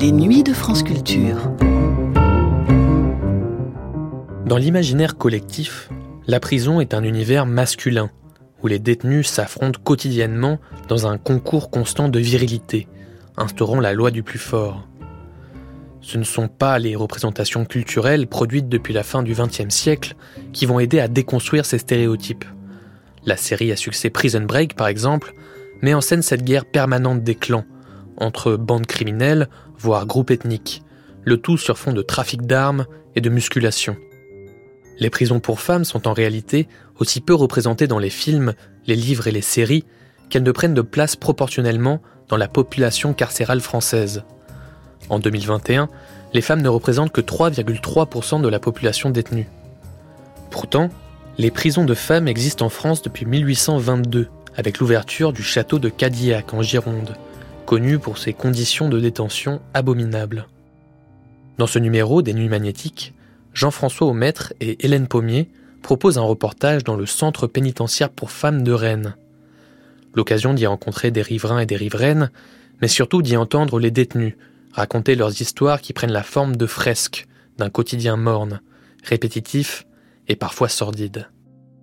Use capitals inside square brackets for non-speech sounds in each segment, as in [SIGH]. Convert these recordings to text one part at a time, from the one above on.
Les nuits de France Culture. Dans l'imaginaire collectif, la prison est un univers masculin, où les détenus s'affrontent quotidiennement dans un concours constant de virilité, instaurant la loi du plus fort. Ce ne sont pas les représentations culturelles produites depuis la fin du XXe siècle qui vont aider à déconstruire ces stéréotypes. La série à succès Prison Break, par exemple, met en scène cette guerre permanente des clans, entre bandes criminelles, voire groupes ethniques, le tout sur fond de trafic d'armes et de musculation. Les prisons pour femmes sont en réalité aussi peu représentées dans les films, les livres et les séries qu'elles ne prennent de place proportionnellement dans la population carcérale française. En 2021, les femmes ne représentent que 3,3% de la population détenue. Pourtant, les prisons de femmes existent en France depuis 1822, avec l'ouverture du château de Cadillac en Gironde, connu pour ses conditions de détention abominables. Dans ce numéro des Nuits magnétiques, Jean-François Aumaître et Hélène Pommier proposent un reportage dans le centre pénitentiaire pour femmes de Rennes. L'occasion d'y rencontrer des riverains et des riveraines, mais surtout d'y entendre les détenus raconter leurs histoires qui prennent la forme de fresques d'un quotidien morne, répétitif et parfois sordide.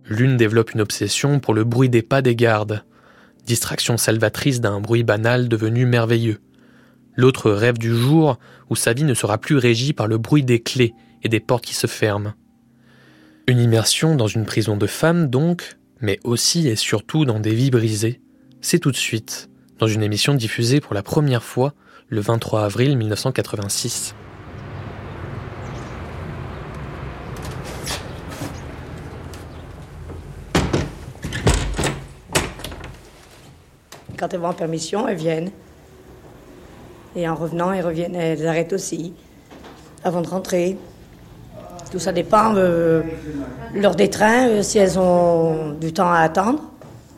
L'une développe une obsession pour le bruit des pas des gardes, distraction salvatrice d'un bruit banal devenu merveilleux. L'autre rêve du jour où sa vie ne sera plus régie par le bruit des clés et des portes qui se ferment. Une immersion dans une prison de femmes donc, mais aussi et surtout dans des vies brisées, c'est tout de suite, dans une émission diffusée pour la première fois le 23 avril 1986. Quand elles vont en permission, elles viennent. Et en revenant, elles reviennent, elles arrêtent aussi, avant de rentrer. Tout ça dépend euh, lors des trains, euh, si elles ont du temps à attendre.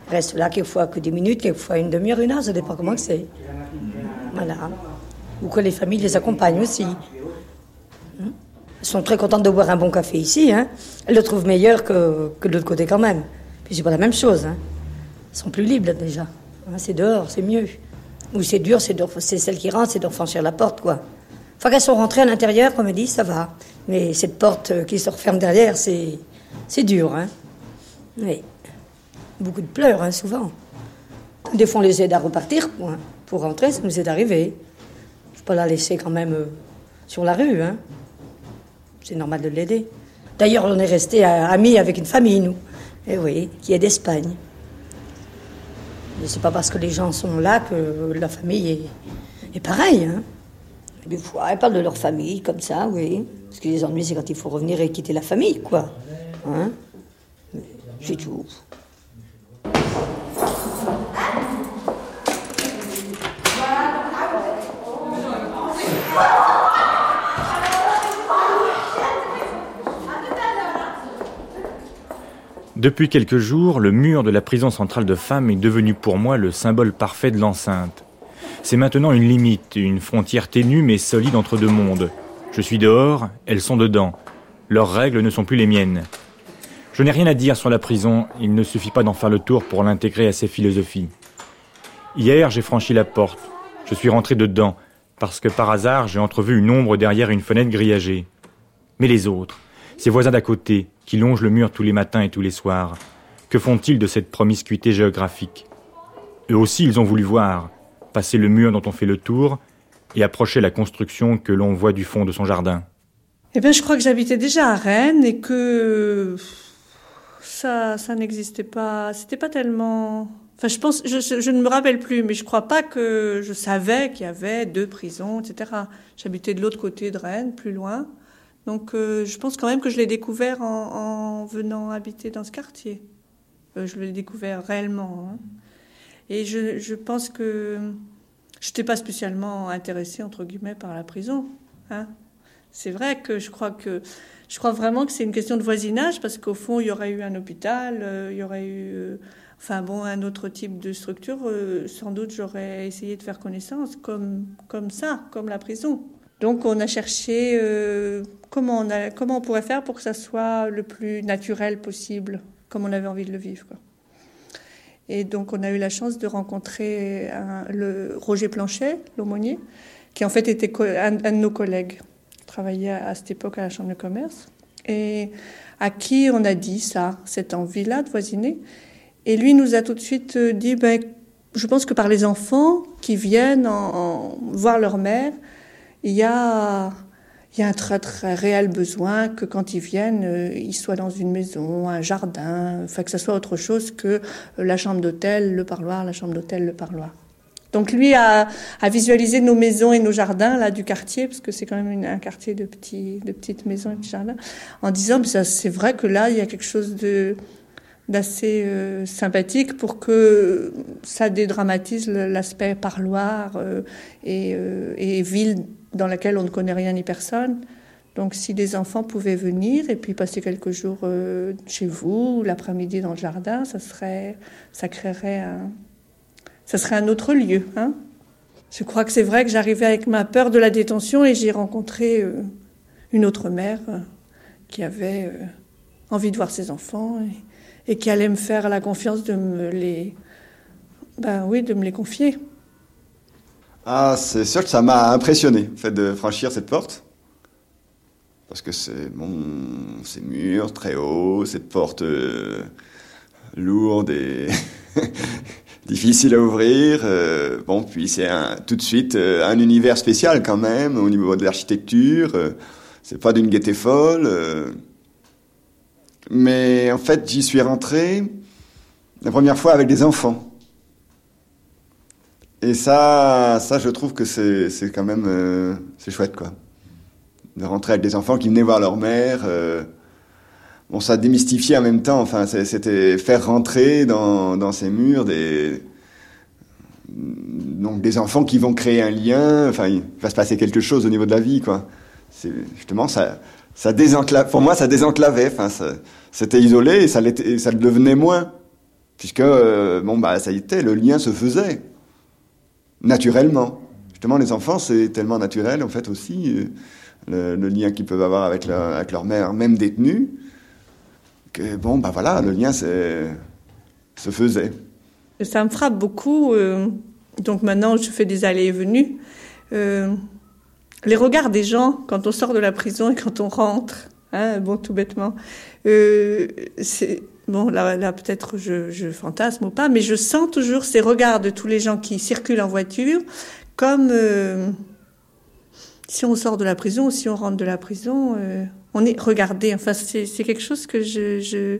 Restent là quelquefois que des minutes, quelquefois une demi-heure, une heure, ça dépend comment c'est. Voilà. Ou que les familles les accompagnent aussi. Hein? Elles sont très contentes de boire un bon café ici. Hein. Elles le trouvent meilleur que, que de l'autre côté quand même. Puis c'est pas la même chose. Hein. Elles sont plus libres déjà. Hein, c'est dehors, c'est mieux. Ou c'est dur, c'est, celle qui rentre, c'est de franchir la porte, quoi. Fois qu'elles sont rentrées à l'intérieur, comme elle dit, ça va. Mais cette porte qui se referme derrière, c'est, dur. Hein. Oui. Beaucoup de pleurs, hein, souvent. Des fois, on les aide à repartir pour rentrer, ça nous est arrivé. Je ne pas la laisser quand même euh, sur la rue. Hein. C'est normal de l'aider. D'ailleurs, on est resté amis avec une famille, nous. Et eh oui, qui est d'Espagne. C'est pas parce que les gens sont là que la famille est, pareille. Hein. Des fois, elles parlent de leur famille comme ça, oui. Ce qui les ennuie, c'est quand il faut revenir et quitter la famille, quoi. Hein c'est tout. Depuis quelques jours, le mur de la prison centrale de femmes est devenu pour moi le symbole parfait de l'enceinte. C'est maintenant une limite, une frontière ténue mais solide entre deux mondes. Je suis dehors, elles sont dedans. Leurs règles ne sont plus les miennes. Je n'ai rien à dire sur la prison, il ne suffit pas d'en faire le tour pour l'intégrer à ses philosophies. Hier, j'ai franchi la porte. Je suis rentré dedans, parce que par hasard, j'ai entrevu une ombre derrière une fenêtre grillagée. Mais les autres, ses voisins d'à côté, qui longent le mur tous les matins et tous les soirs, que font-ils de cette promiscuité géographique? Eux aussi, ils ont voulu voir, passer le mur dont on fait le tour et approcher la construction que l'on voit du fond de son jardin. Eh bien, je crois que j'habitais déjà à Rennes et que ça, ça n'existait pas. C'était pas tellement. Enfin, je pense, je, je, ne me rappelle plus, mais je crois pas que je savais qu'il y avait deux prisons, etc. J'habitais de l'autre côté de Rennes, plus loin. Donc euh, je pense quand même que je l'ai découvert en, venant habiter dans ce quartier. Euh, je l'ai découvert réellement. Hein. Et je, pense que je n'étais pas spécialement intéressée, entre guillemets, par la prison. Hein. C'est vrai que je crois que je crois vraiment que c'est une question de voisinage parce qu'au fond, il y aurait eu un hôpital, euh, il y aurait eu, enfin bon, un autre type de structure. sans doute, j'aurais essayé de faire connaissance comme ça, comme la prison. Donc on a cherché euh, comment, on pourrait faire pour que ça soit le plus naturel possible, comme on avait envie de le vivre. Et donc on a eu la chance de rencontrer le Roger Planchet, l'aumônier, qui en fait était un, de nos collègues, travaillait à, cette époque à la Chambre de commerce, et à qui on a dit ça, cette envie-là de voisiner. Et lui nous a tout de suite dit, ben, je pense que par les enfants qui viennent en, voir leur mère, il y a, y a un très très réel besoin que quand ils viennent, euh, ils soient dans une maison, un jardin, enfin que ce soit autre chose que la chambre d'hôtel, le parloir, la chambre d'hôtel, le parloir. Donc lui a, visualisé nos maisons et nos jardins là du quartier, parce que c'est quand même un quartier de, petits, de petites maisons et de jardins, en disant c'est vrai que là il y a quelque chose de d'assez euh, sympathique pour que ça dédramatise l'aspect parloir euh, et, et, ville dans laquelle on ne connaît rien ni personne. Donc si les enfants pouvaient venir et puis passer quelques jours chez vous, l'après-midi dans le jardin, ça serait, ça créerait un, ça serait un autre lieu. Hein Je crois que c'est vrai que j'arrivais avec ma peur de la détention et j'ai rencontré une autre mère qui avait envie de voir ses enfants. Et, et qui allait me faire la confiance de me les, ben oui, de me les confier. Ah, c'est sûr que ça m'a impressionné, fait de franchir cette porte. Parce que c'est bon, ces murs très hauts, cette porte euh, lourde et [LAUGHS] difficile à ouvrir. Euh, bon, puis c'est tout de suite euh, un univers spécial quand même au niveau de l'architecture. c'est pas d'une gaieté folle. Mais en fait, j'y suis rentré la première fois avec des enfants. Et ça, ça, je trouve que c'est quand même euh, c'est chouette, quoi. De rentrer avec des enfants qui venaient voir leur mère. Euh, bon, ça démystifiait en même temps. Enfin, c'était faire rentrer dans, dans ces murs des donc des enfants qui vont créer un lien. Enfin, il va se passer quelque chose au niveau de la vie, quoi. Justement ça ça désenclave, pour moi, ça désenclavait. Enfin, c'était isolé et ça, ça le devenait moins. Puisque, euh, bon, bah, ça y était, le lien se faisait. Naturellement. Justement, les enfants, c'est tellement naturel, en fait, aussi, euh, le, lien qu'ils peuvent avoir avec, avec, leur mère, même détenue, que, bon, bah voilà, le lien se faisait. Ça me frappe beaucoup. Euh, donc maintenant, je fais des allées et venues les regards des gens quand on sort de la prison et quand on rentre, hein, bon, tout bêtement. Euh, c'est bon, là, peut-être je, fantasme ou pas, mais je sens toujours ces regards de tous les gens qui circulent en voiture, comme euh, si on sort de la prison ou si on rentre de la prison, euh, on est regardé. Enfin, c'est quelque chose que je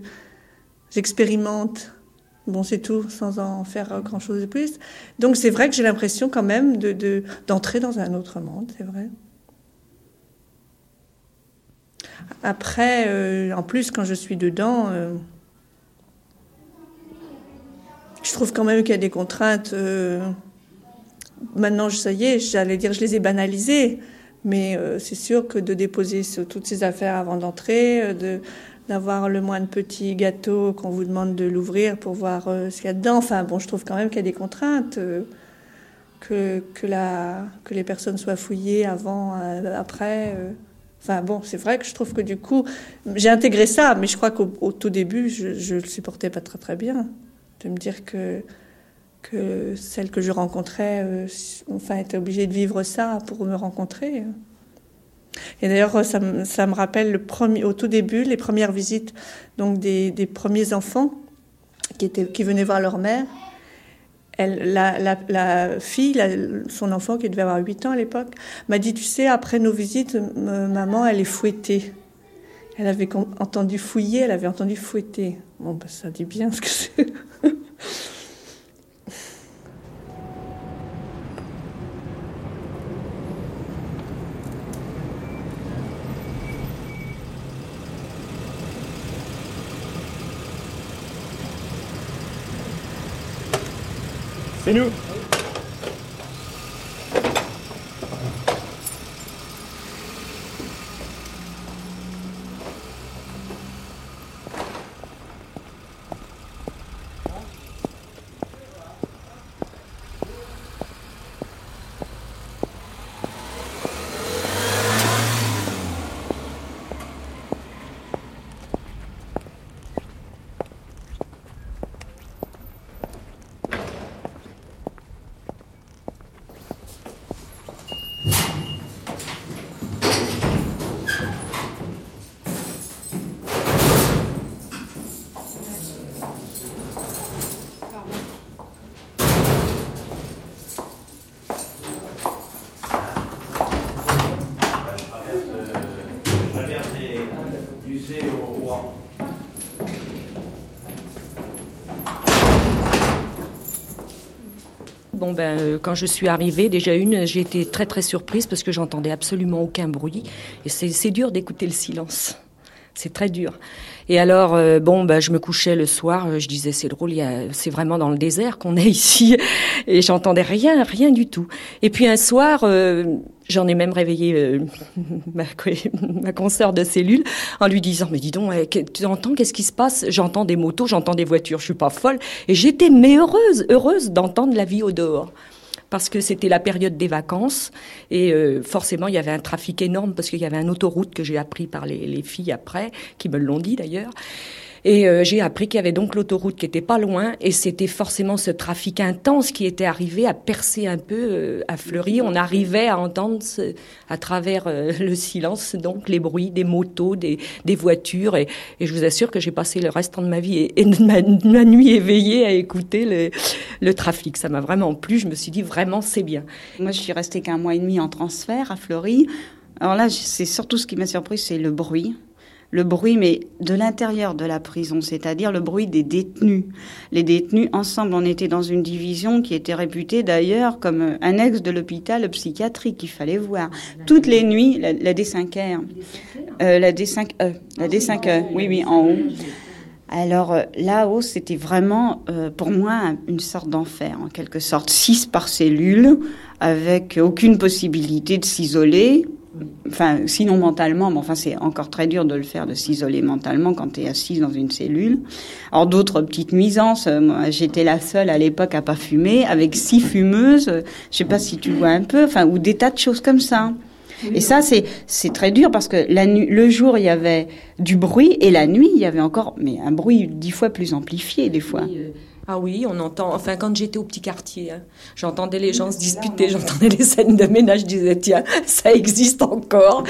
j'expérimente. Bon, c'est tout, sans en faire grand-chose de plus. Donc c'est vrai que j'ai l'impression quand même de, d'entrer dans un autre monde, c'est vrai. Après, euh, en plus, quand je suis dedans, je trouve quand même qu'il y a des contraintes. Euh, maintenant, ça y est, j'allais dire, je les ai banalisées. Mais c'est sûr que de déposer toutes ces affaires avant d'entrer, de, d'avoir le moins de petits gâteaux qu'on vous demande de l'ouvrir pour voir euh, ce qu'il y a dedans. Enfin, bon, je trouve quand même qu'il y a des contraintes. Euh, que, que, la, que les personnes soient fouillées avant, euh, après. Enfin, bon, c'est vrai que je trouve que du coup, j'ai intégré ça, mais je crois qu'au tout début, je ne le supportais pas très très bien. De me dire que, que celle que je rencontrais, enfin, était obligée de vivre ça pour me rencontrer. Et d'ailleurs, ça, me rappelle le premier, au tout début, les premières visites donc des, premiers enfants qui, étaient, qui venaient voir leur mère. Elle, la, fille, son enfant qui devait avoir 8 ans à l'époque, m'a dit, tu sais, après nos visites, maman, elle est fouettée. Elle avait entendu fouiller, elle avait entendu fouetter. Bon, ben, ça dit bien ce que c'est. C'est Ben, euh, quand je suis arrivée, déjà une, j'ai été très très surprise parce que j'entendais absolument aucun bruit. Et c'est dur d'écouter le silence. C'est très dur. Et alors, euh, bon, bah, je me couchais le soir, euh, je disais, c'est drôle, c'est vraiment dans le désert qu'on est [LAUGHS] ici. Et j'entendais rien, rien du tout. Et puis un soir, euh, j'en ai même réveillé [LAUGHS] ma, [LAUGHS] ma consoeur de cellule en lui disant, mais dis donc, tu entends, qu'est-ce qui se passe? J'entends des motos, j'entends des voitures, je suis pas folle. Et j'étais, mais heureuse, heureuse d'entendre la vie au dehors parce que c'était la période des vacances et euh, forcément il y avait un trafic énorme parce qu'il y avait un autoroute que j'ai appris par les, les filles après, qui me l'ont dit d'ailleurs. Et euh, j'ai appris qu'il y avait donc l'autoroute qui était pas loin, et c'était forcément ce trafic intense qui était arrivé à percer un peu euh, à Fleury. On arrivait à entendre à travers euh, le silence donc les bruits des motos, des, des voitures, et, et, je vous assure que j'ai passé le restant de ma vie et, de ma, ma, nuit éveillée à écouter le, le trafic. Ça m'a vraiment plu. Je me suis dit vraiment c'est bien. Moi, je suis restée qu'un mois et demi en transfert à Fleury. Alors là, c'est surtout ce qui m'a surpris, c'est le bruit le bruit, mais de l'intérieur de la prison, c'est-à-dire le bruit des détenus. Les détenus, ensemble, on était dans une division qui était réputée d'ailleurs comme annexe de l'hôpital psychiatrique qu'il fallait voir. Toutes les nuits, la, D5R, euh, la D5E, la D5E, oui, oui, en haut. Alors euh, là-haut, c'était vraiment euh, pour moi une sorte d'enfer, en quelque sorte. Six par cellule, avec aucune possibilité de s'isoler, enfin, sinon mentalement, mais enfin, c'est encore très dur de le faire, de s'isoler mentalement quand tu es assise dans une cellule. Alors, d'autres petites nuisances. Euh, moi, j'étais la seule à l'époque à pas fumer, avec six fumeuses. Je sais pas si tu vois un peu, enfin, ou des tas de choses comme ça. Et ça, c'est c'est très dur parce que la le jour, il y avait du bruit et la nuit, il y avait encore, mais un bruit dix fois plus amplifié des fois. Ah oui, on entend. Enfin, quand j'étais au petit quartier, hein, j'entendais les gens se disputer, j'entendais les scènes de ménage. Je disais tiens, [LAUGHS] ça existe encore.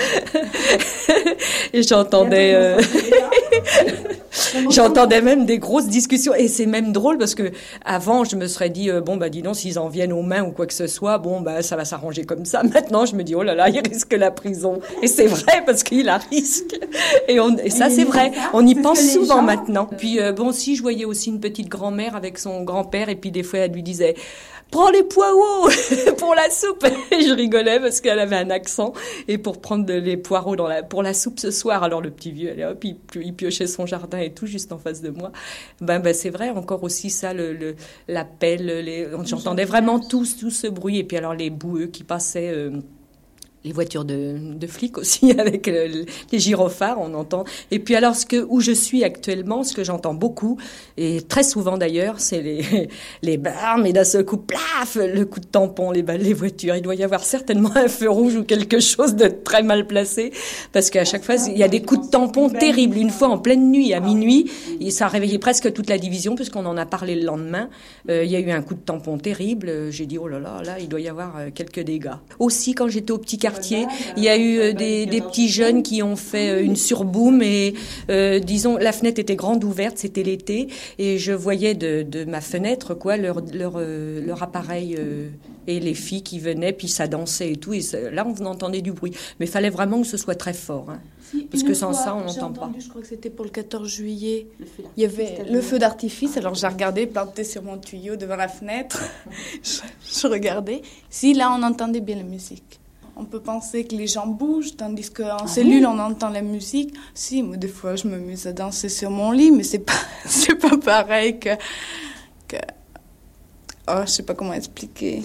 Et j'entendais. Euh, [LAUGHS] j'entendais même des grosses discussions et c'est même drôle parce que avant je me serais dit euh, bon bah dis donc s'ils en viennent aux mains ou quoi que ce soit bon bah ça va s'arranger comme ça [LAUGHS] maintenant je me dis oh là là il risque la prison et c'est vrai parce qu'il a risque et, on, et ça c'est vrai on y pense souvent maintenant puis euh, bon si je voyais aussi une petite grand-mère avec avec son grand-père et puis des fois elle lui disait prends les poireaux [LAUGHS] pour la soupe. [LAUGHS] Et je rigolais parce qu'elle avait un accent et pour prendre les poireaux pour la soupe ce soir. Alors le petit vieux, allez hop, il, piochait son jardin et tout juste en face de moi. Ben, ben c'est vrai, encore aussi ça, le, l'appel, j'entendais vraiment tout, tout ce bruit et puis alors les boueux qui passaient. Euh, les voitures de, de, flics aussi [LAUGHS] avec les gyrophares, on entend. Et puis alors ce que où je suis actuellement, ce que j'entends beaucoup et très souvent d'ailleurs, c'est les [LAUGHS] les barres, mais d'un seul coup, plaf, le coup de tampon, les les voitures. Il doit y avoir certainement un feu rouge ou quelque chose de très mal placé parce qu'à chaque fois il y a des coups de tampon terribles. Une fois en pleine nuit à minuit, ça a réveillé presque toute la division puisqu'on en a parlé le lendemain. Euh, il y a eu un coup de tampon terrible. J'ai dit oh là là là, il doit y avoir euh, quelques dégâts. Aussi quand j'étais au petit il y a eu euh, des, petits jeunes qui ont fait euh, une surboom et euh, disons la fenêtre était grande ouverte, c'était l'été et je voyais de, ma fenêtre quoi leur leur, leur appareil et les filles qui venaient puis ça dansait et tout et là on entendait du bruit mais il fallait vraiment que ce soit très fort hein. parce que sans ça on n'entend pas. Je crois que c'était pour le 14 juillet. Il y avait le feu d'artifice alors j'ai regardé planté sur mon tuyau devant la fenêtre. [LAUGHS] je, je regardais. Si là on entendait bien la musique on peut penser que les gens bougent, tandis qu'en ah cellule, on entend la musique. Si, moi, des fois, je me mets à danser sur mon lit, mais c'est pas, [LAUGHS] c'est pas pareil que, que, oh, je sais pas comment expliquer.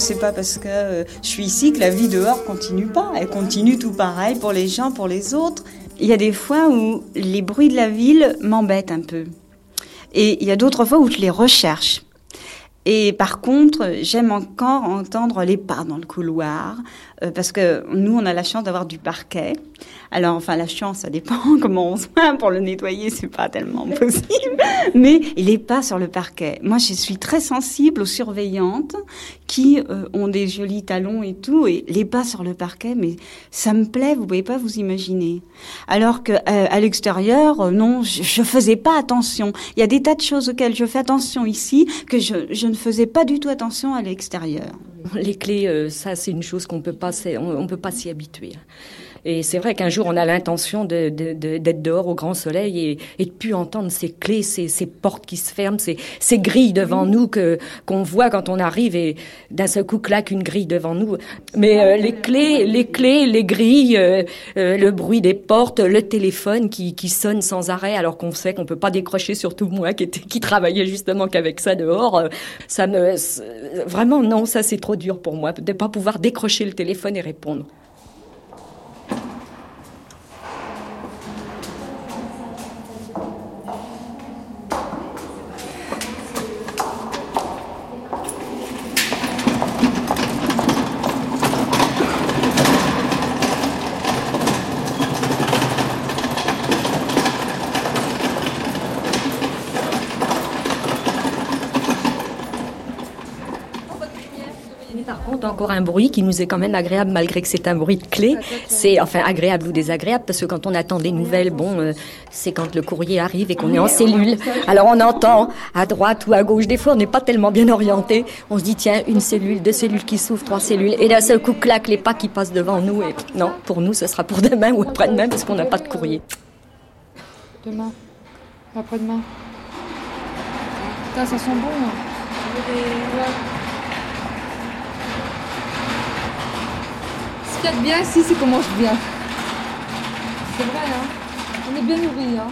Bah c'est pas parce que euh, je suis ici que la vie dehors continue pas. Elle continue tout pareil pour les gens, pour les autres. Il y a des fois où les bruits de la ville m'embêtent un peu. Et il y a d'autres fois où je les recherche. Et par contre, j'aime encore entendre les pas dans le couloir, euh, parce que nous, on a la chance d'avoir du parquet. Alors, enfin, la chance, ça dépend [LAUGHS] comment on se fait. Pour le nettoyer, c'est pas tellement [LAUGHS] possible. Mais il est pas sur le parquet. Moi, je suis très sensible aux surveillantes qui euh, ont des jolis talons et tout, et les pas sur le parquet, mais ça me plaît, vous pouvez pas vous imaginer. Alors que euh, à l'extérieur, euh, non, je, je faisais pas attention. Il y a des tas de choses auxquelles je fais attention ici que je, ne faisais pas du tout attention à l'extérieur. Les clés, ça, c'est une chose qu'on peut pas, on peut pas s'y habituer. Et c'est vrai qu'un jour, on a l'intention d'être de, de, dehors au grand soleil et, et de plus entendre ces clés, ces, ces portes qui se ferment, ces, ces grilles devant nous que qu'on voit quand on arrive et d'un seul coup claque une grille devant nous. Mais euh, les clés, les clés, les grilles, euh, euh, le bruit des portes, le téléphone qui, qui sonne sans arrêt alors qu'on sait qu'on peut pas décrocher, surtout moi qui, était, qui travaillait justement qu'avec ça dehors. ça me vraiment non, ça c'est trop dur pour moi de pas pouvoir décrocher le téléphone et répondre. Un bruit qui nous est quand même agréable malgré que c'est un bruit de clé. C'est enfin agréable ou désagréable parce que quand on attend des nouvelles, bon, euh, c'est quand le courrier arrive et qu'on est en cellule. Alors on entend à droite ou à gauche. Des fois, on n'est pas tellement bien orienté. On se dit tiens, une cellule, deux cellules qui s'ouvrent, trois cellules, et d'un seul coup claque les pas qui passent devant nous. Et non, pour nous, ce sera pour demain ou après-demain parce qu'on n'a pas de courrier. Demain, après-demain. Putain, ça sent bon. Hein. Ce qu'il y a de bien ici, c'est qu'on mange bien. C'est vrai, hein On est bien nourris, hein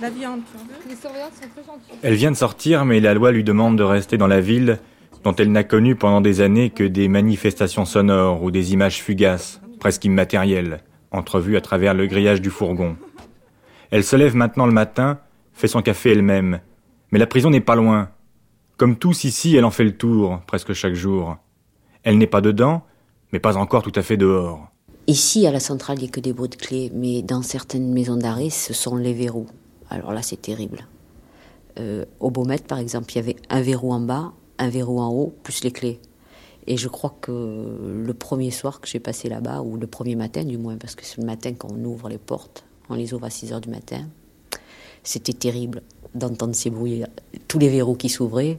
La viande, Les sont très gentilles. Elle vient de sortir, mais la loi lui demande de rester dans la ville, dont elle n'a connu pendant des années que des manifestations sonores ou des images fugaces, presque immatérielles, entrevues à travers le grillage du fourgon. Elle se lève maintenant le matin, fait son café elle-même. Mais la prison n'est pas loin. Comme tous ici, elle en fait le tour, presque chaque jour. Elle n'est pas dedans, mais pas encore tout à fait dehors. Ici, à la centrale, il n'y a que des bruits de clés, mais dans certaines maisons d'arrêt, ce sont les verrous. Alors là, c'est terrible. Euh, au Beaumet, par exemple, il y avait un verrou en bas, un verrou en haut, plus les clés. Et je crois que le premier soir que j'ai passé là-bas, ou le premier matin du moins, parce que c'est le matin qu'on ouvre les portes, on les ouvre à 6 heures du matin, c'était terrible d'entendre ces bruits, tous les verrous qui s'ouvraient,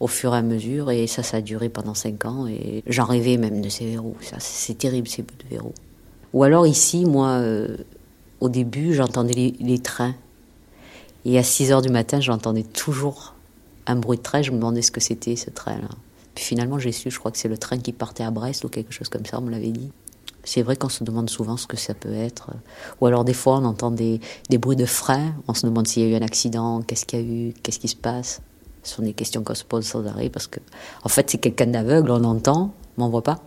au fur et à mesure. Et ça, ça a duré pendant cinq ans. Et j'en rêvais même de ces verrous. Ça, c'est terrible, ces bouts de verrous. Ou alors ici, moi, euh, au début, j'entendais les, trains. Et à 6 heures du matin, j'entendais toujours un bruit de train. Je me demandais ce que c'était, ce train-là. Puis finalement, j'ai su, je crois que c'est le train qui partait à Brest ou quelque chose comme ça, on me l'avait dit. C'est vrai qu'on se demande souvent ce que ça peut être. Ou alors des fois, on entend des, des bruits de frein. On se demande s'il y a eu un accident, qu'est-ce qu'il y a eu, qu'est-ce qui se passe. Ce sont des questions qu'on se pose sans arrêt parce que, en fait, c'est quelqu'un d'aveugle, on entend, mais on voit pas.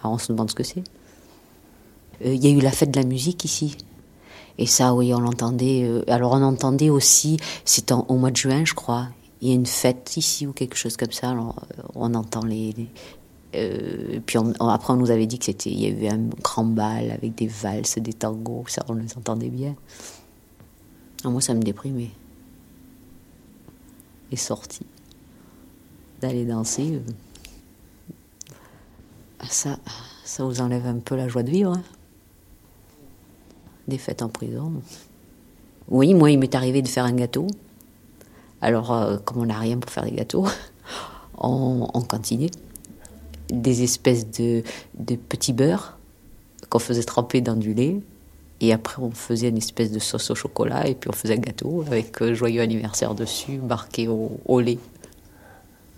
Alors on se demande ce que c'est. Il euh, y a eu la fête de la musique ici. Et ça, oui, on l'entendait. Euh, alors on entendait aussi, c'est au mois de juin, je crois. Il y a une fête ici ou quelque chose comme ça. Euh, on entend les. puis on, après, on nous avait dit que c'était, il y avait un grand bal avec des valses, des tangos, ça, on les entendait bien. Alors moi, ça me déprimait est sorti d'aller danser, euh, ça, ça vous enlève un peu la joie de vivre. Hein. Des fêtes en prison. Oui, moi, il m'est arrivé de faire un gâteau. Alors, euh, comme on n'a rien pour faire des gâteaux, [LAUGHS] on, on des espèces de, de petits beurres qu'on faisait tremper dans du lait et après, on faisait une espèce de sauce au chocolat et puis on faisait un gâteau avec euh, joyeux anniversaire dessus, marqué au, lait,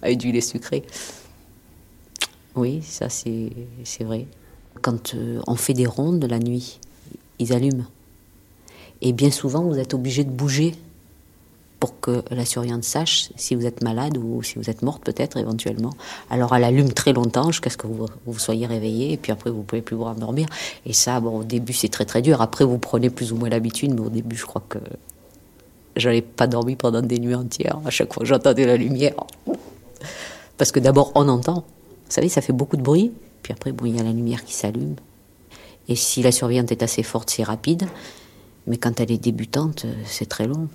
avec du lait sucré. Oui, ça c'est vrai. Quand euh, on fait des rondes la nuit, ils allument. Et bien souvent, vous êtes obligé de bouger pour que la surveillante sache si vous êtes malade ou si vous êtes morte peut-être éventuellement. Alors elle allume très longtemps jusqu'à ce que vous, vous soyez réveillé et puis après vous pouvez plus vous rendormir. Et ça, bon, au début c'est très très dur. Après vous prenez plus ou moins l'habitude, mais au début je crois que j'avais pas dormi pendant des nuits entières. À chaque fois j'entendais la lumière. Parce que d'abord on entend. Vous savez, ça fait beaucoup de bruit. Puis après, bon, il y a la lumière qui s'allume. Et si la surveillante est assez forte, c'est rapide. Mais quand elle est débutante, c'est très long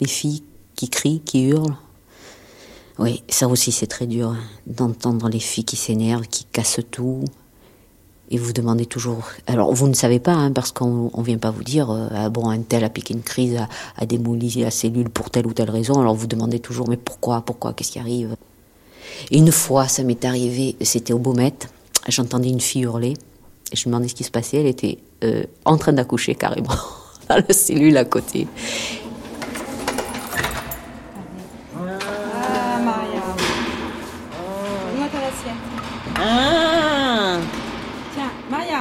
les filles qui crient, qui hurlent. Oui, ça aussi c'est très dur hein, d'entendre les filles qui s'énervent, qui cassent tout. Et vous demandez toujours. Alors vous ne savez pas, hein, parce qu'on ne vient pas vous dire, euh, ah bon, un tel a piqué une crise, a, démoli la cellule pour telle ou telle raison. Alors vous demandez toujours, mais pourquoi, pourquoi, qu'est-ce qui arrive? Une fois, ça m'est arrivé, c'était au Baumette, j'entendais une fille hurler, et je me demandais ce qui se passait. Elle était euh, en train d'accoucher carrément, [LAUGHS] dans la cellule à côté.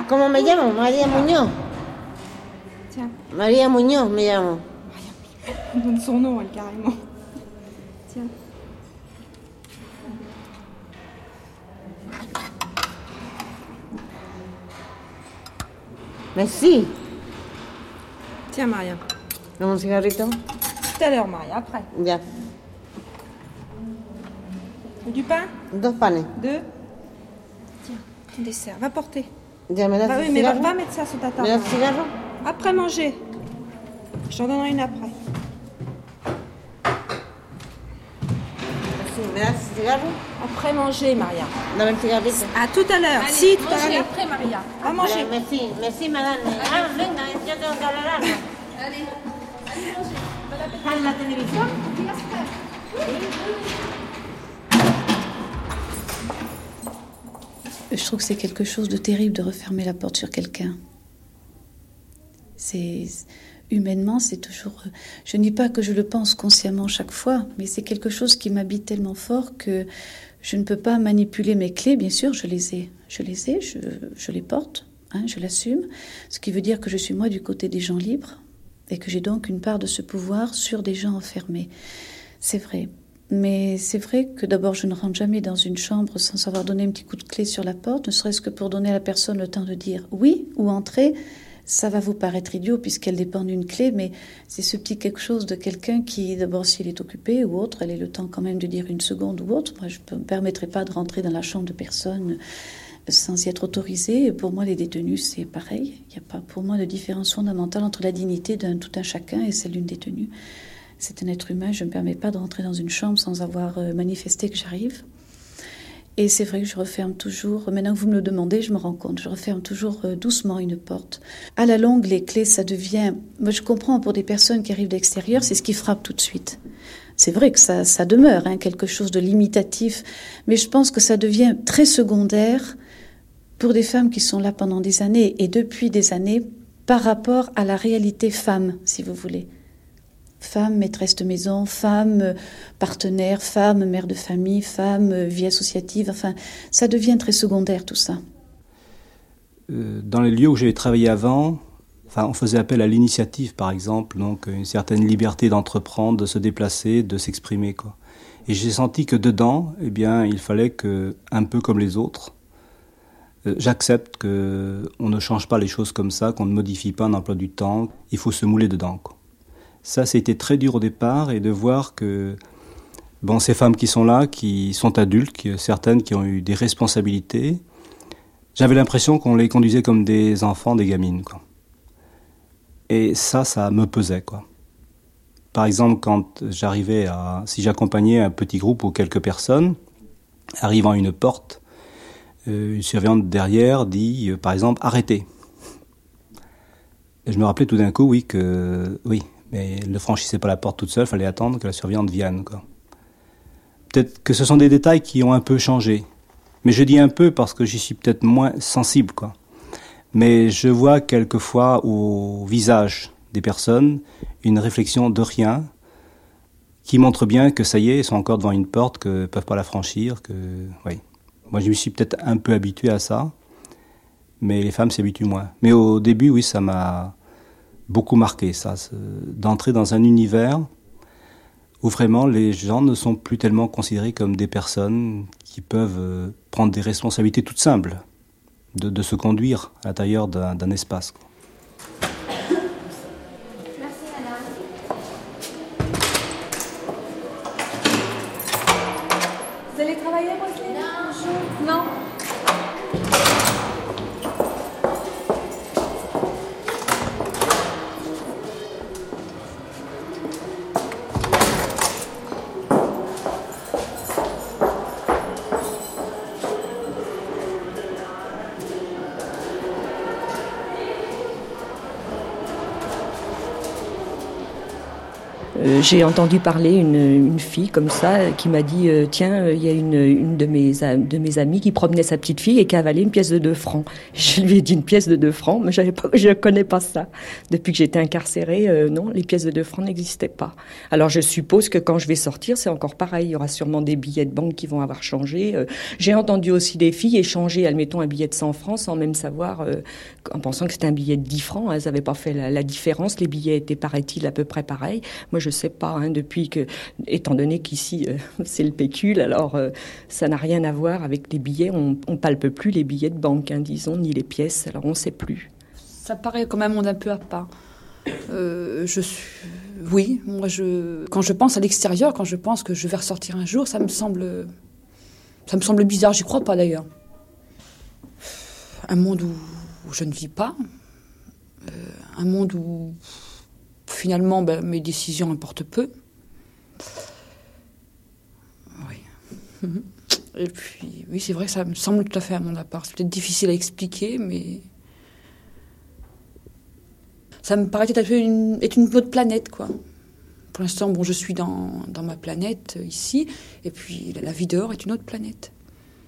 ¿Cómo me llamo? María Muñoz. Tiens. María Muñoz me llamo. On donne son nom, elle, carrément. Tiens. Merci. Tiens, Maria. Un cigarrito? Tout à l'heure, Maria, après. Ya. Du pain? Dos panes. Deux. Tiens, ton dessert. Va porter. Bah oui, mais va, va mettre ça sur ta table. ¿Me das cigarro? Après manger. Je t'en donnerai une après. Sí, ¿Me das cigarro? Après manger, Maria. El cigarrito. À tout à l'heure. Allez, Si, tout à manger l'heure. après, Maria. Va manger. Merci, merci, madame. Ah, venga, yo tengo que hablar algo. Allez. ¿Está en la televisión? Je trouve que c'est quelque chose de terrible de refermer la porte sur quelqu'un. C'est humainement, c'est toujours. Je ne dis pas que je le pense consciemment chaque fois, mais c'est quelque chose qui m'habite tellement fort que je ne peux pas manipuler mes clés. Bien sûr, je les ai, je les ai, je, les porte, hein, je l'assume. Ce qui veut dire que je suis moi du côté des gens libres et que j'ai donc une part de ce pouvoir sur des gens enfermés. C'est vrai. Mais c'est vrai que d'abord, je ne rentre jamais dans une chambre sans avoir donné un petit coup de clé sur la porte, ne serait-ce que pour donner à la personne le temps de dire oui ou entrer. Ça va vous paraître idiot puisqu'elle dépend d'une clé, mais c'est ce petit quelque chose de quelqu'un qui, d'abord, s'il est occupé ou autre, elle ait le temps quand même de dire une seconde ou autre. Moi, je ne me permettrai pas de rentrer dans la chambre de personne sans y être autorisée. Pour moi, les détenus, c'est pareil. Il n'y a pas pour moi de différence fondamentale entre la dignité d'un tout un chacun et celle d'une détenue. C'est un être humain, je ne me permets pas de rentrer dans une chambre sans avoir euh, manifesté que j'arrive. Et c'est vrai que je referme toujours, maintenant que vous me le demandez, je me rends compte, je referme toujours euh, doucement une porte. À la longue, les clés, ça devient... Moi, je comprends pour des personnes qui arrivent d'extérieur, c'est ce qui frappe tout de suite. C'est vrai que ça, demeure hein, quelque chose de limitatif, mais je pense que ça devient très secondaire pour des femmes qui sont là pendant des années et depuis des années par rapport à la réalité femme, si vous voulez femme maîtresse de maison, femme partenaire, femme mère de famille, femme vie associative, enfin, ça devient très secondaire tout ça. Euh, Dans les lieux où j'avais travaillé avant, enfin, on faisait appel à l'initiative, par exemple, donc une certaine liberté d'entreprendre, de se déplacer, de s'exprimer. Et j'ai senti que dedans, eh bien, il fallait que, un peu comme les autres, euh, j'accepte que on ne change pas les choses comme ça, qu'on ne modifie pas un emploi du temps. Il faut se mouler dedans. Ça, c'était très dur au départ et de voir que bon, ces femmes qui sont là, qui sont adultes, certaines qui ont eu des responsabilités, j'avais l'impression qu'on les conduisait comme des enfants, des gamines. Quoi. Et ça, ça me pesait. Quoi. Par exemple, quand j'arrivais à. Si j'accompagnais un petit groupe ou quelques personnes, arrivant à une porte, euh, une surveillante derrière dit, euh, par exemple, arrêtez. Et je me rappelais tout d'un coup, oui, que. Oui, mais elle ne franchissait pas la porte toute seule, fallait attendre que la surveillante vienne. Peut-être que ce sont des détails qui ont un peu changé. Mais je dis un peu parce que j'y suis peut-être moins sensible. Mais je vois quelquefois au visage des personnes une réflexion de rien qui montre bien que ça y est, ils sont encore devant une porte, qu'ils ne peuvent pas la franchir. Que... Oui. Moi, je me suis peut-être un peu habitué à ça, mais les femmes s'habituent moins. Mais au début, oui, ça m'a beaucoup marqué, ça, d'entrer dans un univers où vraiment les gens ne sont plus tellement considérés comme des personnes qui peuvent euh, prendre des responsabilités toutes simples, de, se conduire à l'intérieur d'un espace. J'ai entendu parler une, fille comme ça qui m'a dit euh, tiens il y a une, de mes de mes amies qui promenait sa petite fille et qui avalait une pièce de 2 francs. [LAUGHS] Je lui ai dit une pièce de 2 francs, mais j'avais pas, je connais pas ça. Depuis que j'étais incarcérée, euh, non, les pièces de 2 francs n'existaient pas. Alors je suppose que quand je vais sortir, c'est encore pareil. Il y aura sûrement des billets de banque qui vont avoir changé. Euh, j'ai entendu aussi des filles échanger, admettons, un billet de 100 francs sans même savoir, en pensant que c'était un billet de 10 francs. Elles n'avaient pas fait la, la différence. Les billets étaient, paraît-il, à peu près pareils. Moi, je sais pas, hein, depuis que, étant donné qu'ici euh, [LAUGHS] c'est le pécule, alors euh, ça n'a rien à voir avec les billets. On, on palpe plus les billets de banque, hein, disons, ni les pièces. Alors on ne sait plus. Ça paraît quand même un peu à part. Euh, je suis, oui, moi je, quand je pense à l'extérieur, quand je pense que je vais ressortir un jour, ça me semble, ça me semble bizarre. J'y crois pas d'ailleurs. Un monde où, je ne vis pas, un monde où finalement, ben, mes décisions importent peu. Oui. [LAUGHS] Et puis, oui, c'est vrai ça me semble tout à fait à mon appart. C'est peut-être difficile à expliquer, mais. Ça me paraît être une, autre planète, quoi. Pour l'instant, bon, je suis dans, ma planète euh, ici, et puis la, vie dehors est une autre planète.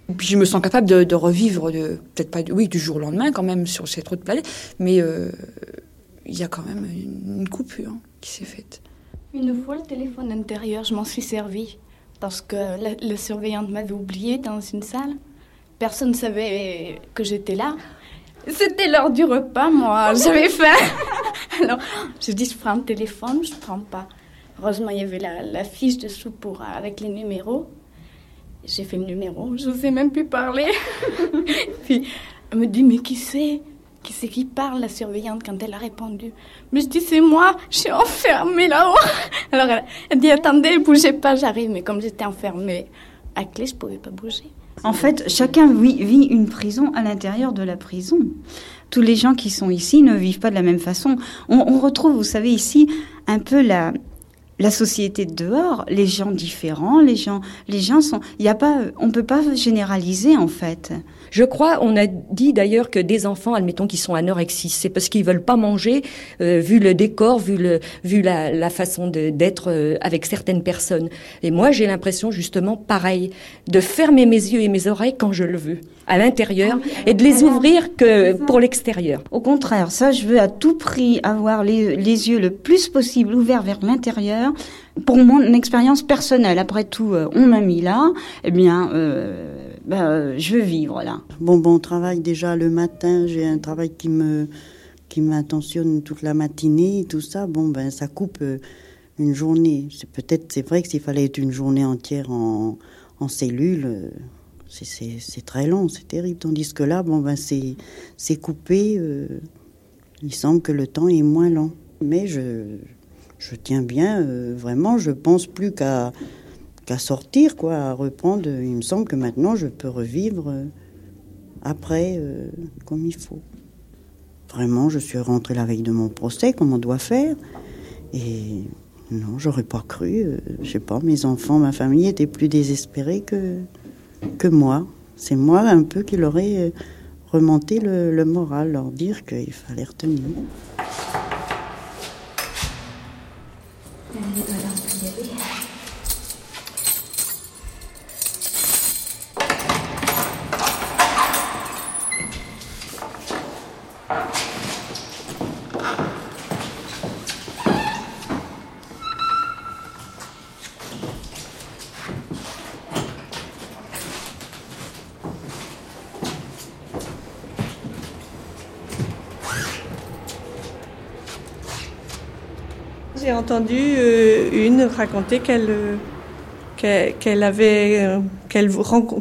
Et puis je me sens capable de, de revivre, peut-être pas, oui, du jour au lendemain quand même sur cette autre planète, mais euh, il y a quand même une, coupure qui s'est faite. Une fois, le téléphone intérieur, je m'en suis servi parce que le, surveillante m'avait oublié dans une salle. Personne ne savait que j'étais là. C'était l'heure du repas, moi. [LAUGHS] J'avais faim. [LAUGHS] Alors, je dis, je prends le téléphone, je ne prends pas. Heureusement, il y avait la, fiche dessous pour, avec les numéros. J'ai fait le numéro, je ne sais même plus parler. [LAUGHS] Puis, elle me dit, mais qui c'est? Qui c'est qui parle, la surveillante, quand elle a répondu Mais je dis, c'est moi, je suis enfermée là-haut. [LAUGHS] Alors elle, dit, attendez, bougez pas, j'arrive. Mais comme j'étais enfermée à clé, je pouvais pas bouger. En fait, chacun vit, une prison à l'intérieur de la prison. Tous les gens qui sont ici ne vivent pas de la même façon. On, on retrouve, vous savez, ici, un peu la, la société de dehors, les gens différents, les gens, les gens sont, il y a pas, on peut pas généraliser en fait. Je crois, on a dit d'ailleurs que des enfants, admettons, qui sont anorexistes, c'est parce qu'ils veulent pas manger, euh, vu le décor, vu le, vu la, la façon d'être euh, avec certaines personnes. Et moi, j'ai l'impression justement pareil, de fermer mes yeux et mes oreilles quand je le veux à l'intérieur ah et de les ouvrir que pour l'extérieur. Au contraire, ça, je veux à tout prix avoir les, les yeux le plus possible ouverts vers l'intérieur. Pour mon expérience personnelle, après tout, euh, on m'a mis là, eh bien, euh, ben, je veux vivre là. Bon, bon travail déjà le matin, j'ai un travail qui me qui m'attentionne toute la matinée, tout ça. Bon, ben, ça coupe euh, une journée. C'est peut-être, c'est vrai que s'il fallait être une journée entière en, en cellule, c'est très long, c'est terrible. Tandis que là, bon, ben, c'est coupé. Euh, il semble que le temps est moins lent. Mais je, je tiens bien, euh, vraiment, je pense plus qu'à qu'à sortir, quoi, à reprendre. Il me semble que maintenant, je peux revivre euh, après comme il faut. Vraiment, je suis rentrée la veille de mon procès, comme on doit faire. Et non, j'aurais pas cru. je sais pas, mes enfants, ma famille étaient plus désespérés que, moi. C'est moi un peu qui leur ai euh, remonté le moral, leur dire qu'il fallait retenir. Euh, une raconter qu'elle euh, qu'elle avait euh, qu'elle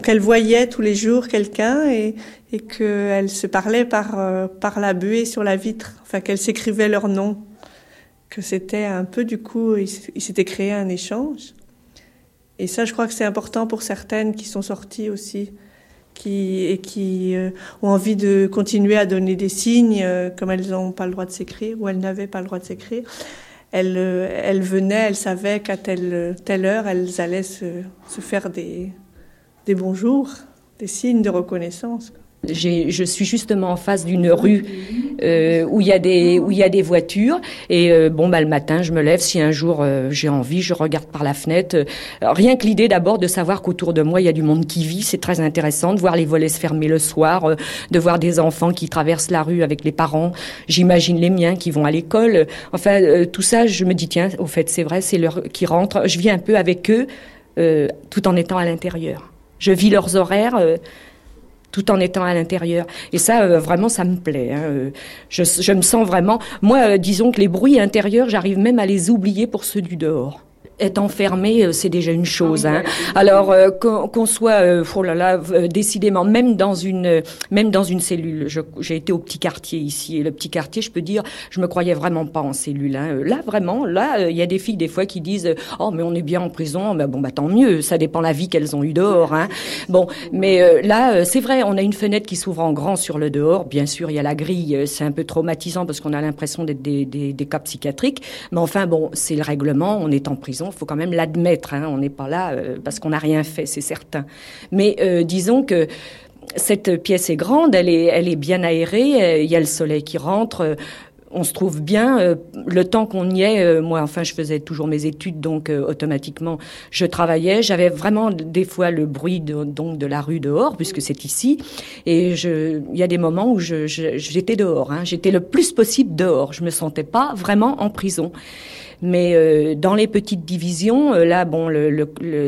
qu'elle voyait tous les jours quelqu'un et, et qu'elle se parlait par par la buée sur la vitre, enfin qu'elle s'écrivait leur nom, que c'était un peu du coup il, s'était créé un échange. Et ça, je crois que c'est important pour certaines qui sont sorties aussi qui, et qui euh, ont envie de continuer à donner des signes, euh, comme elles n'ont pas le droit de s'écrire ou elles n'avaient pas le droit de s'écrire. Elles, euh, elles venaient, elles savaient qu'à telle, heure, elles allaient se, se faire des, des bonjours, des signes de reconnaissance je suis justement en face d'une rue euh, où il y a des où il y a des voitures. Et euh, bon bah le matin je me lève. Si un jour euh, j'ai envie je regarde par la fenêtre. Rien que l'idée d'abord de savoir qu'autour de moi il y a du monde qui vit c'est très intéressant de voir les volets se fermer le soir de voir des enfants qui traversent la rue avec les parents. J'imagine les miens qui vont à l'école. Enfin tout ça je me dis tiens au fait c'est vrai c'est leur qui rentrent je vis un peu avec eux tout en étant à l'intérieur. Je vis leurs horaires tout en étant à l'intérieur. Et ça, euh, vraiment, ça me plaît. Hein. Euh, je, je, me sens vraiment... Moi, euh, disons que les bruits intérieurs, j'arrive même à les oublier pour ceux du dehors être enfermé, euh, c'est déjà une chose. Ah hein. Alors euh, qu'on soit, euh, oh là là, décidément, même dans une, même dans une cellule. J'ai été au petit quartier ici, et le petit quartier, je peux dire, je me croyais vraiment pas en cellule. Hein. Là, vraiment, là, il y a des filles des fois qui disent, oh mais on est bien en prison, mais bon bah tant mieux, ça dépend la vie qu'elles ont eue dehors. Hein. Bon, mais là, c'est vrai, on a une fenêtre qui s'ouvre en grand sur le dehors. Bien sûr, il y a la grille, c'est un peu traumatisant parce qu'on a l'impression d'être des, des, des cas psychiatriques. Mais enfin bon, c'est le règlement, on est en prison il faut quand même l'admettre. Hein. on n'est pas là euh, parce qu'on n'a rien fait, c'est certain. Mais euh, disons que cette pièce est grande, elle est, elle est bien aérée, euh, il y a le soleil qui rentre. on se trouve bien. le temps qu'on y est, moi, enfin, je faisais toujours mes études, donc automatiquement, je travaillais. J'avais vraiment des fois le bruit de, donc de la rue dehors, puisque c'est ici. Et il y a des moments où j'étais dehors. Hein. J'étais le plus possible dehors. Je me sentais pas vraiment en prison. Mais euh, dans les petites divisions, euh, là, bon,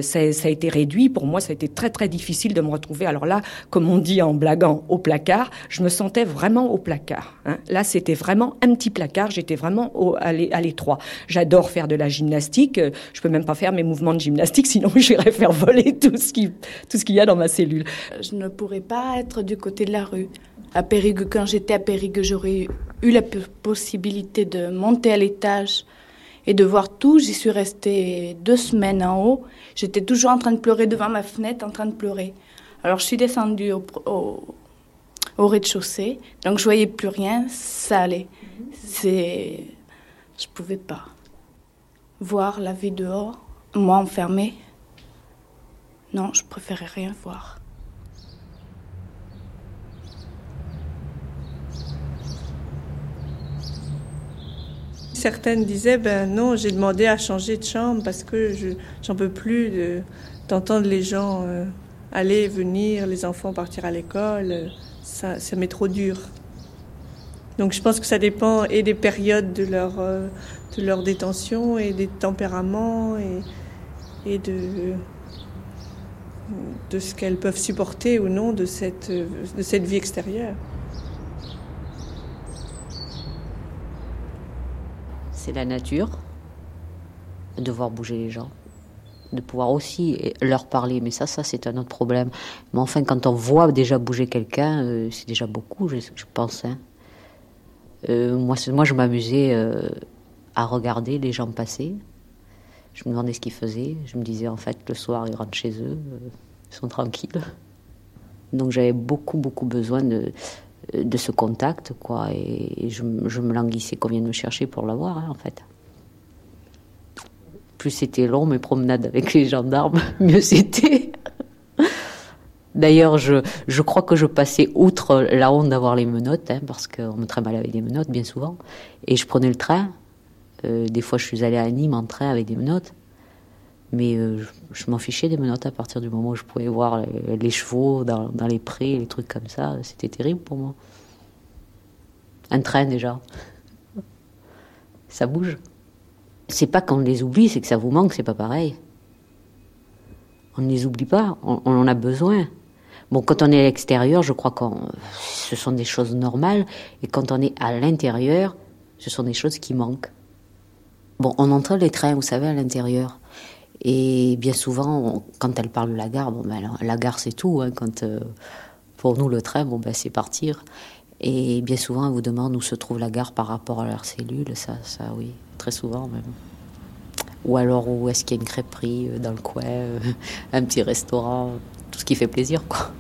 ça, a été réduit. Pour moi, ça a été très très difficile de me retrouver. Alors là, comme on dit en blaguant, au placard, je me sentais vraiment au placard. Hein. Là, c'était vraiment un petit placard. J'étais vraiment à l'étroit. J'adore faire de la gymnastique. Je peux même pas faire mes mouvements de gymnastique, [LAUGHS] sinon j'irais faire voler tout ce qui tout ce qu'il y a dans ma cellule. Je ne pourrais pas être du côté de la rue. À Périgueux, quand j'étais à Périgueux, j'aurais eu la possibilité de monter à l'étage et de voir tout. J'y suis restée deux semaines en haut. J'étais toujours en train de pleurer devant ma fenêtre, en train de pleurer. Alors je suis descendue au, au, rez-de-chaussée, donc je voyais plus rien, ça allait. C'est, je pouvais pas voir la vie dehors, moi enfermée. Non, je préférais rien voir. Certaines disaient, ben non, j'ai demandé à changer de chambre parce que je j'en peux plus d'entendre les gens euh, aller venir, les enfants partir à l'école. Ça, ça m'est trop dur. Donc je pense que ça dépend et des périodes de leur, euh, de leur détention et des tempéraments et, et de, de ce qu'elles peuvent supporter ou non de cette, de cette vie extérieure. C'est la nature, de voir bouger les gens, de pouvoir aussi leur parler. Mais ça, ça c'est un autre problème. Mais enfin, quand on voit déjà bouger quelqu'un, euh, c'est déjà beaucoup, je, pense. Hein. Euh, moi, moi, je m'amusais euh, à regarder les gens passer. Je me demandais ce qu'ils faisaient. Je me disais, en fait, le soir, ils rentrent chez eux, ils sont tranquilles. Donc j'avais beaucoup, beaucoup besoin de, de ce contact, quoi. Et, je, me languissais qu'on vienne me chercher pour l'avoir, hein, en fait. Plus c'était long, mes promenades avec les gendarmes, [LAUGHS] mieux c'était. D'ailleurs, je, je, crois que je passais outre la honte d'avoir les menottes, hein, parce qu'on me mal avec des menottes, bien souvent. Et je prenais le train. Euh, des fois, je suis allée à Nîmes en train avec des menottes. Mais euh, je, m'en fichais des menottes à partir du moment où je pouvais voir les, chevaux dans, dans, les prés, les trucs comme ça. C'était terrible pour moi. Un train déjà. Ça bouge. C'est pas qu'on les oublie, c'est que ça vous manque, c'est pas pareil. On ne les oublie pas, on, on, en a besoin. Bon, quand on est à l'extérieur, je crois que ce sont des choses normales, et quand on est à l'intérieur, ce sont des choses qui manquent. Bon, on entend les trains, vous savez, à l'intérieur. Et bien souvent, quand elle parle de la gare, bon, ben, la gare c'est tout. Hein, quand, euh, pour nous, le train, bon, ben, c'est partir. Et bien souvent, elle vous demande où se trouve la gare par rapport à leur cellule. Ça, ça oui, très souvent même. Ou alors, où est-ce qu'il y a une crêperie euh, dans le coin, euh, [LAUGHS] un petit restaurant, tout ce qui fait plaisir, quoi.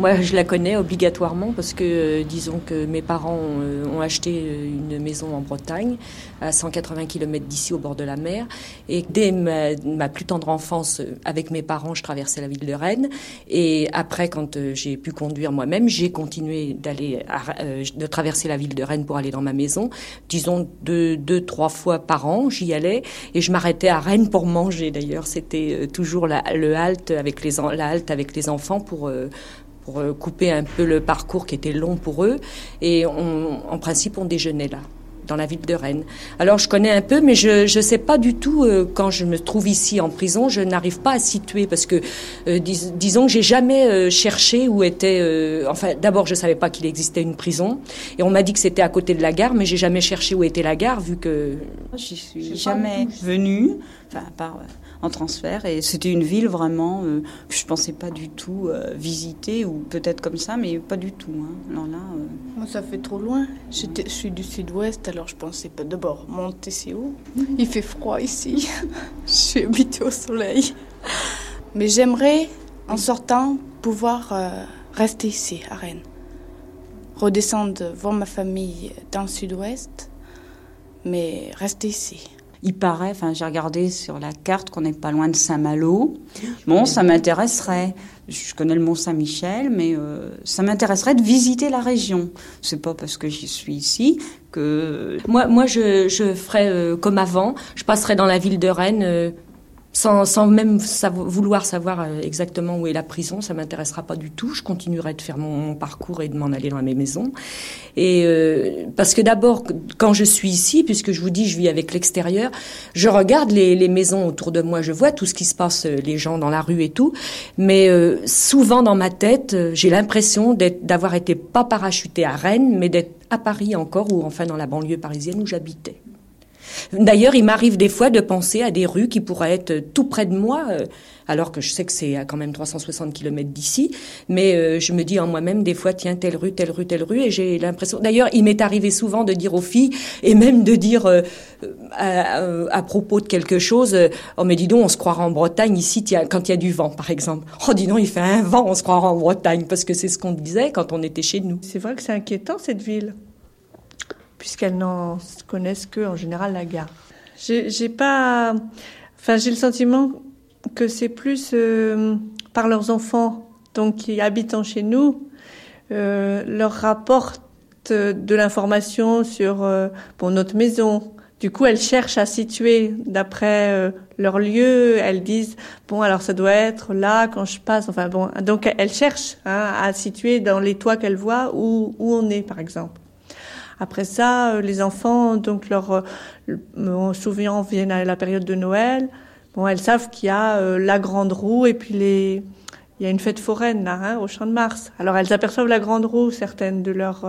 Moi, je la connais obligatoirement parce que, euh, disons que mes parents euh, ont acheté euh, une maison en Bretagne, à 180 km d'ici, au bord de la mer. Et dès ma, plus tendre enfance, avec mes parents, je traversais la ville de Rennes. Et après, quand j'ai pu conduire moi-même, j'ai continué d'aller, de traverser la ville de Rennes pour aller dans ma maison. Disons deux, deux trois fois par an, j'y allais et je m'arrêtais à Rennes pour manger. D'ailleurs, c'était toujours le halte avec les, la halte avec les enfants pour pour euh, couper un peu le parcours qui était long pour eux. Et en principe, on déjeunait là dans la ville de Rennes. Alors je connais un peu, mais je ne sais pas du tout, euh, quand je me trouve ici en prison, je n'arrive pas à situer, parce que euh, disons que j'ai jamais cherché où était... enfin, d'abord, je savais pas qu'il existait une prison, et on m'a dit que c'était à côté de la gare, mais j'ai jamais cherché où était la gare, vu que... Je suis jamais venue, enfin, à part en transfert. Et c'était une ville vraiment euh, que je pensais pas du tout euh, visiter, ou peut-être comme ça, mais pas du tout. Hein. là, euh, Moi, ça fait trop loin. Je suis du sud-ouest, alors je pensais pas. D'abord, monter, c'est où? Il fait froid ici. [LAUGHS] je suis habituée au soleil. Mais j'aimerais, en sortant, pouvoir rester ici, à Rennes. Redescendre voir ma famille dans le sud-ouest, mais rester ici. Il paraît, enfin j'ai regardé sur la carte qu'on n'est pas loin de Saint-Malo. Bon, ça m'intéresserait. Je connais le Mont Saint-Michel, mais euh, ça m'intéresserait de visiter la région. C'est pas parce que j'y suis ici que moi, moi je, je ferais euh, comme avant. Je passerai dans la ville de Rennes. Euh, sans, sans, même vouloir savoir euh, exactement où est la prison, ça m'intéressera pas du tout. Je continuerai de faire mon, parcours et de m'en aller dans mes maisons. Et euh, parce que d'abord, quand je suis ici, puisque je vous dis, je vis avec l'extérieur, je regarde les, les, maisons autour de moi, je vois tout ce qui se passe, euh, les gens dans la rue et tout. Mais euh, souvent dans ma tête, j'ai l'impression d'avoir été pas parachuté à Rennes, mais d'être à Paris encore, ou enfin dans la banlieue parisienne où j'habitais. D'ailleurs, il m'arrive des fois de penser à des rues qui pourraient être tout près de moi, euh, alors que je sais que c'est à quand même 360 km d'ici. Mais euh, je me dis en moi-même des fois, tiens, telle rue, telle rue, telle rue, et j'ai l'impression. D'ailleurs, il m'est arrivé souvent de dire aux filles, et même de dire euh, à, propos de quelque chose, oh mais dis donc, on se croira en Bretagne ici quand il y a du vent, par exemple. Oh dis donc, il fait un vent, on se croira en Bretagne, parce que c'est ce qu'on disait quand on était chez nous. C'est vrai que c'est inquiétant cette ville puisqu'elles n'en connaissent que en général la gare. J'ai pas, enfin j'ai le sentiment que c'est plus euh, par leurs enfants, donc qui habitant chez nous, euh, leur rapportent de l'information sur euh, bon, notre maison. Du coup, elles cherchent à situer d'après euh, leur lieu. Elles disent bon, alors ça doit être là quand je passe. Enfin bon, donc elles cherchent hein, à situer dans les toits qu'elles voient où, où on est, par exemple. Après ça, euh, les enfants, donc leur, euh, souvient, viennent à la période de Noël. Bon, elles savent qu'il y a euh, la grande roue et puis les, il y a une fête foraine là, hein, au Champ de Mars. Alors elles aperçoivent la grande roue, certaines de leur,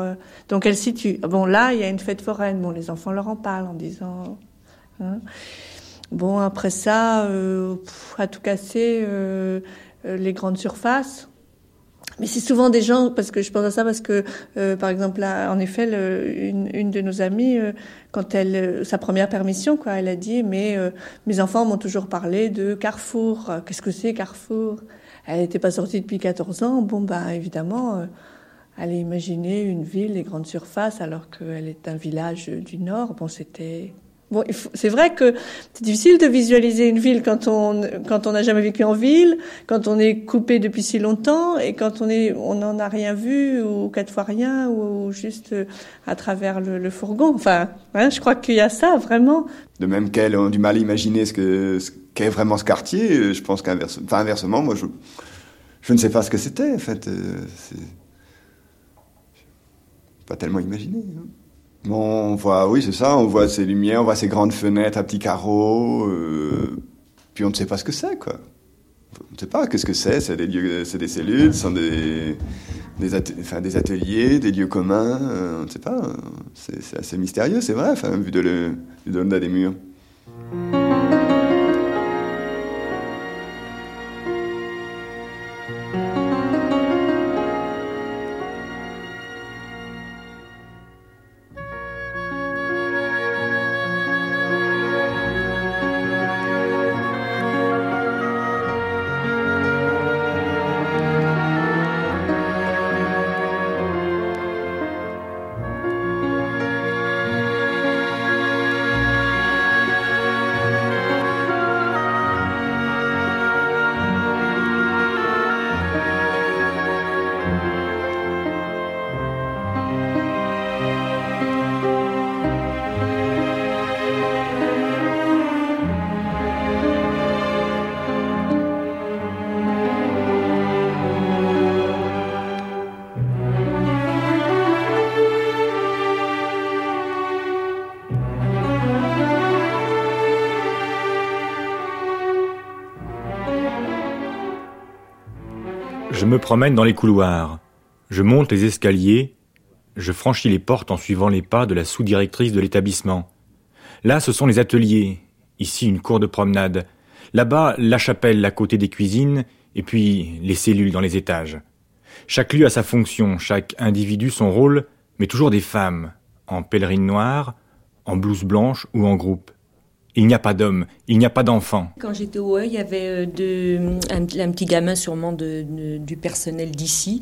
donc elles situent. Bon là, il y a une fête foraine. Bon, les enfants leur en parlent en disant. Hein. Bon après ça, à tout casser, les grandes surfaces. Mais c'est souvent des gens, parce que je pense à ça, parce que, euh, par exemple, là, en effet, une, une, de nos amies, euh, quand elle, euh, sa première permission, quoi, elle a dit, mais mes enfants m'ont toujours parlé de Carrefour. Qu'est-ce que c'est Carrefour? Elle n'était pas sortie depuis 14 ans. Bon, bah, évidemment, elle a imaginé une ville, les grandes surfaces, alors qu'elle est un village du Nord. Bon, c'était C'est vrai que c'est difficile de visualiser une ville quand on quand on n'a jamais vécu en ville, quand on est coupé depuis si longtemps et quand on est on n'en a rien vu ou quatre fois rien ou, juste à travers le, fourgon. Enfin, hein, je crois qu'il y a ça vraiment. De même qu'elles ont du mal à imaginer ce que ce qu'est vraiment ce quartier, euh, je pense qu'inversement, moi je ne sais pas ce que c'était en fait. Euh, pas tellement imaginé. Hein. Bon, on voit, oui, c'est ça, on voit ces lumières, on voit ces grandes fenêtres à petits carreaux, euh, puis on ne sait pas ce que c'est, quoi. On ne sait pas qu'est-ce que c'est. C'est des lieux, c'est des cellules, ce sont des, des, enfin, des ateliers, des lieux communs. on ne sait pas. C'est, assez mystérieux, c'est vrai, enfin, vu de, de des murs. Me promène dans les couloirs. Je monte les escaliers. Je franchis les portes en suivant les pas de la sous-directrice de l'établissement. Là, ce sont les ateliers. Ici, une cour de promenade. Là-bas, la chapelle à côté des cuisines, et puis les cellules dans les étages. Chaque lieu a sa fonction, chaque individu son rôle, mais toujours des femmes, en pèlerine noire, en blouse blanche ou en groupe. Il n'y a pas d'homme, il n'y a pas d'enfant. Quand j'étais au E, il y avait euh, un, petit gamin sûrement du personnel d'ici.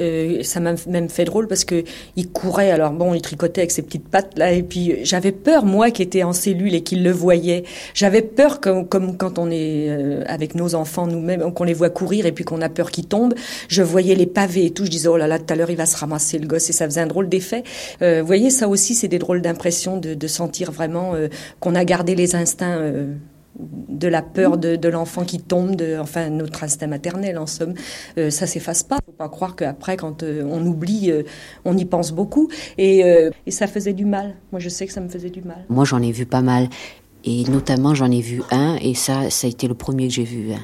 Euh, ça m'a même fait drôle parce que il courait. Alors bon, il tricotait avec ses petites pattes là, et puis j'avais peur moi qui était en cellule et qu'il le voyait. J'avais peur comme, quand on est euh, avec nos enfants nous-mêmes, qu'on les voit courir et puis qu'on a peur qu'ils tombent. Je voyais les pavés et tout. Je disais oh là là, tout à l'heure il va se ramasser le gosse et ça faisait un drôle d'effet. vous voyez, ça aussi c'est des drôles d'impressions de, sentir vraiment qu'on a gardé les instincts euh, de la peur de, l'enfant qui tombe, de, enfin notre instinct maternel en somme, euh, ça s'efface pas. Faut pas croire qu'après quand euh, on oublie, on y pense beaucoup et, ça faisait du mal. Moi je sais que ça me faisait du mal. Moi j'en ai vu pas mal et notamment j'en ai vu un et ça ça a été le premier que j'ai vu. Hein.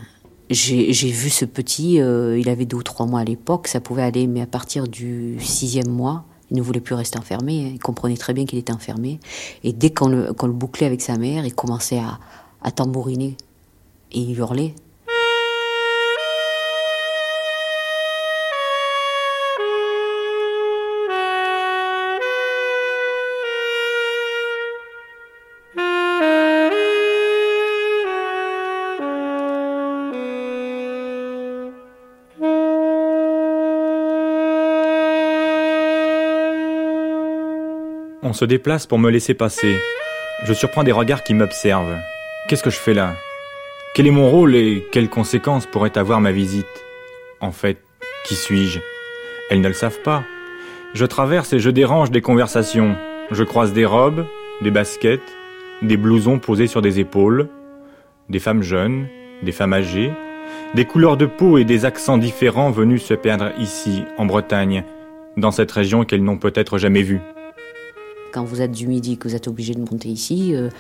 J'ai vu ce petit, il avait deux ou trois mois à l'époque, ça pouvait aller, mais à partir du sixième mois, il ne voulait plus rester enfermé. Il comprenait très bien qu'il était enfermé. Et dès qu'on le, bouclait avec sa mère, il commençait à, à tambouriner. Et il hurlait. On se déplace pour me laisser passer. Je surprends des regards qui m'observent. Qu'est-ce que je fais là? Quel est mon rôle et quelles conséquences pourrait avoir ma visite? En fait, qui suis-je? Elles ne le savent pas. Je traverse et je dérange des conversations. Je croise des robes, des baskets, des blousons posés sur des épaules, des femmes jeunes, des femmes âgées, des couleurs de peau et des accents différents venus se perdre ici, en Bretagne, dans cette région qu'elles n'ont peut-être jamais vue. Quand vous êtes du midi, que vous êtes obligé de monter ici, euh,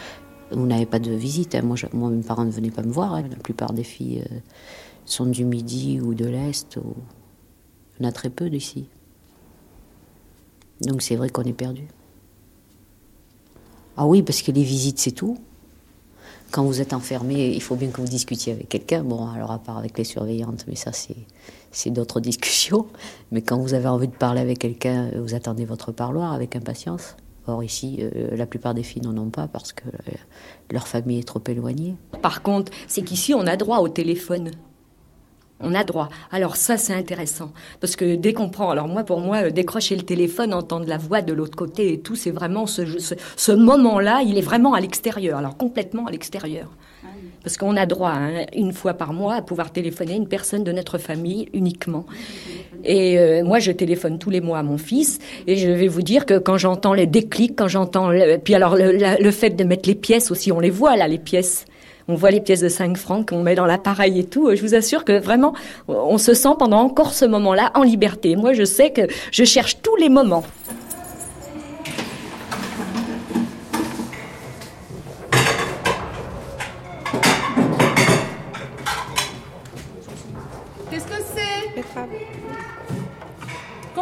vous n'avez pas de visite. Hein. Moi, moi, mes parents ne venaient pas me voir. Hein. La plupart des filles euh, sont du midi ou de l'est. Ou... Il y en a très peu d'ici. Donc c'est vrai qu'on est perdu. Ah oui, parce que les visites, c'est tout. Quand vous êtes enfermé, il faut bien que vous discutiez avec quelqu'un. Bon, alors à part avec les surveillantes, mais ça, c'est d'autres [LAUGHS] discussions. Mais quand vous avez envie de parler avec quelqu'un, vous attendez votre parloir avec impatience. Or ici, euh, la plupart des filles n'en ont pas parce que euh, leur famille est trop éloignée. Par contre, c'est qu'ici, on a droit au téléphone. On a droit. Alors ça, c'est intéressant. Parce que dès qu'on prend... Alors moi, pour moi, euh, décrocher le téléphone, entendre la voix de l'autre côté et tout, c'est vraiment ce, ce moment-là, il est vraiment à l'extérieur. Alors complètement à l'extérieur. Parce qu'on a droit, hein, une fois par mois, à pouvoir téléphoner une personne de notre famille uniquement. Et euh, moi, je téléphone tous les mois à mon fils, et je vais vous dire que quand j'entends les déclics, quand j'entends... Puis alors, le, fait de mettre les pièces aussi, on les voit là, les pièces. On voit les pièces de 5 francs qu'on met dans l'appareil et tout. Je vous assure que vraiment, on se sent pendant encore ce moment-là en liberté. Moi, je sais que je cherche tous les moments.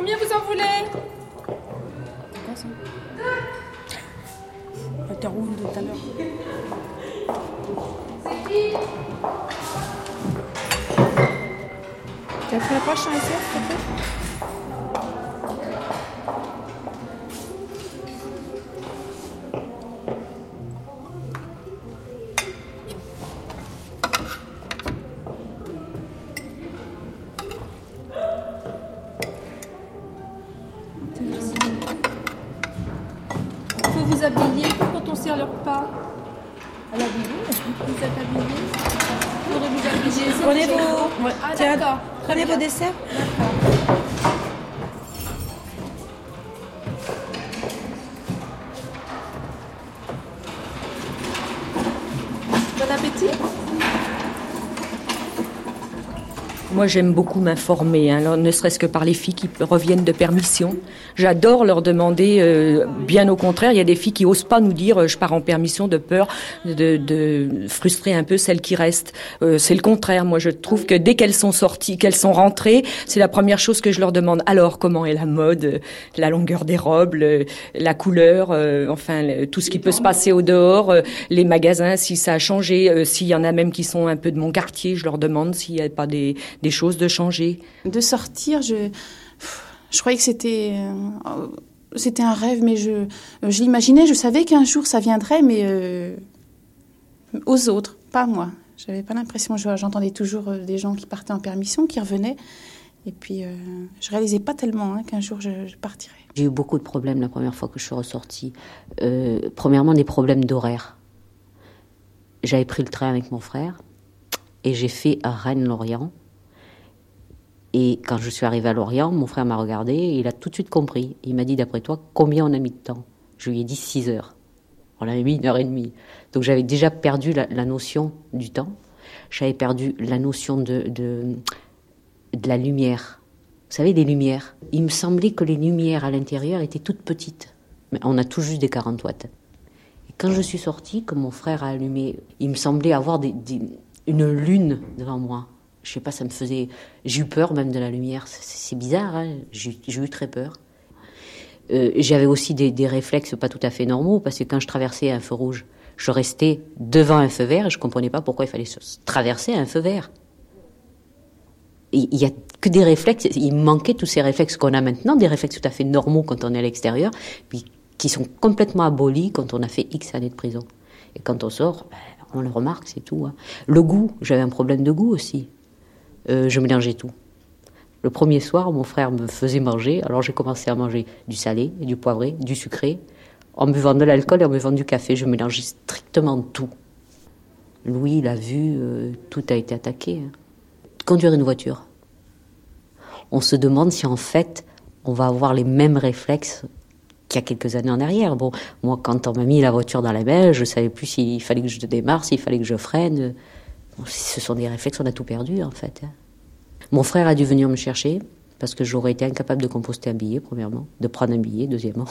Combien vous en voulez quoi ça La caroune de tout à l'heure. C'est qui? Tu as fait la poche sur les s'il te plaît? Faut vous habiller quand on sert le repas. À l'habiller Vous êtes habillés Faudrait vous habiller. Prenez vos. Ah, tiens, d'accord. prenez vos desserts. Bon Moi, j'aime beaucoup m'informer, hein, ne serait-ce que par les filles qui reviennent de permission. J'adore leur demander, euh, bien au contraire, il y a des filles qui osent pas nous dire euh, je pars en permission de peur de, de frustrer un peu celles qui restent. Euh, c'est le contraire. Moi, je trouve que dès qu'elles sont sorties, qu'elles sont rentrées, c'est la première chose que je leur demande. Alors, comment est la mode, la longueur des robes, le- la couleur, euh, enfin tout ce qui peut se passer au dehors, euh, les magasins, si ça a changé, euh, s'il y en a même qui sont un peu de mon quartier, je leur demande s'il n'y a pas des, des choses de changer. De sortir, je, je croyais que c'était, euh, c'était un rêve, mais je, je l'imaginais, je savais qu'un jour ça viendrait, mais euh, aux autres, pas à moi. J'avais pas l'impression, je- j'entendais toujours euh, des gens qui partaient en permission, qui revenaient, et puis euh, je réalisais pas tellement hein, qu'un jour je, je partirais. J'ai eu beaucoup de problèmes la première fois que je suis ressortie. Euh, premièrement, des problèmes d'horaire. J'avais pris le train avec mon frère et j'ai fait à Rennes-Lorient. Et quand je suis arrivée à Lorient, mon frère m'a regardé et il a tout de suite compris. Il m'a dit, d'après toi, combien on a mis de temps? Je lui ai dit 6 heures. On avait mis une heure et demie. Donc j'avais déjà perdu la, notion du temps. J'avais perdu la notion de, de, la lumière. Vous savez, les lumières. Il me semblait que les lumières à l'intérieur étaient toutes petites. Mais on a tout juste des 40 watts. Et quand je suis sortie, que mon frère a allumé, il me semblait avoir des- des- une lune devant moi. Je sais pas, ça me faisait. J'ai eu peur même de la lumière. C'est- bizarre, hein j'ai eu très peur. Euh, J'avais aussi des, réflexes pas tout à fait normaux, parce que quand je traversais un feu rouge, je restais devant un feu vert et je comprenais pas pourquoi il fallait se- traverser un feu vert. Il y a que des réflexes, il manquait tous ces réflexes qu'on a maintenant, des réflexes tout à fait normaux quand on est à l'extérieur, puis qui sont complètement abolis quand on a fait X années de prison. Et quand on sort, ben, on le remarque, c'est tout. hein. Le goût, j'avais un problème de goût aussi. Euh, je mélangeais tout. Le premier soir, mon frère me faisait manger, alors j'ai commencé à manger du salé, du poivré, du sucré, en buvant de l'alcool et en buvant du café. Je mélangeais strictement tout. Louis l'a vu, euh, tout a été attaqué. hein. Conduire une voiture. On se demande si en fait on va avoir les mêmes réflexes qu'il y a quelques années en arrière. Bon, moi, quand on m'a mis la voiture dans la main, je savais plus s'il fallait que je démarre, s'il fallait que je freine. Bon, ce sont des réflexes, on a tout perdu en fait. hein. Mon frère a dû venir me chercher parce que j'aurais été incapable de composter un billet, premièrement, de prendre un billet, deuxièmement,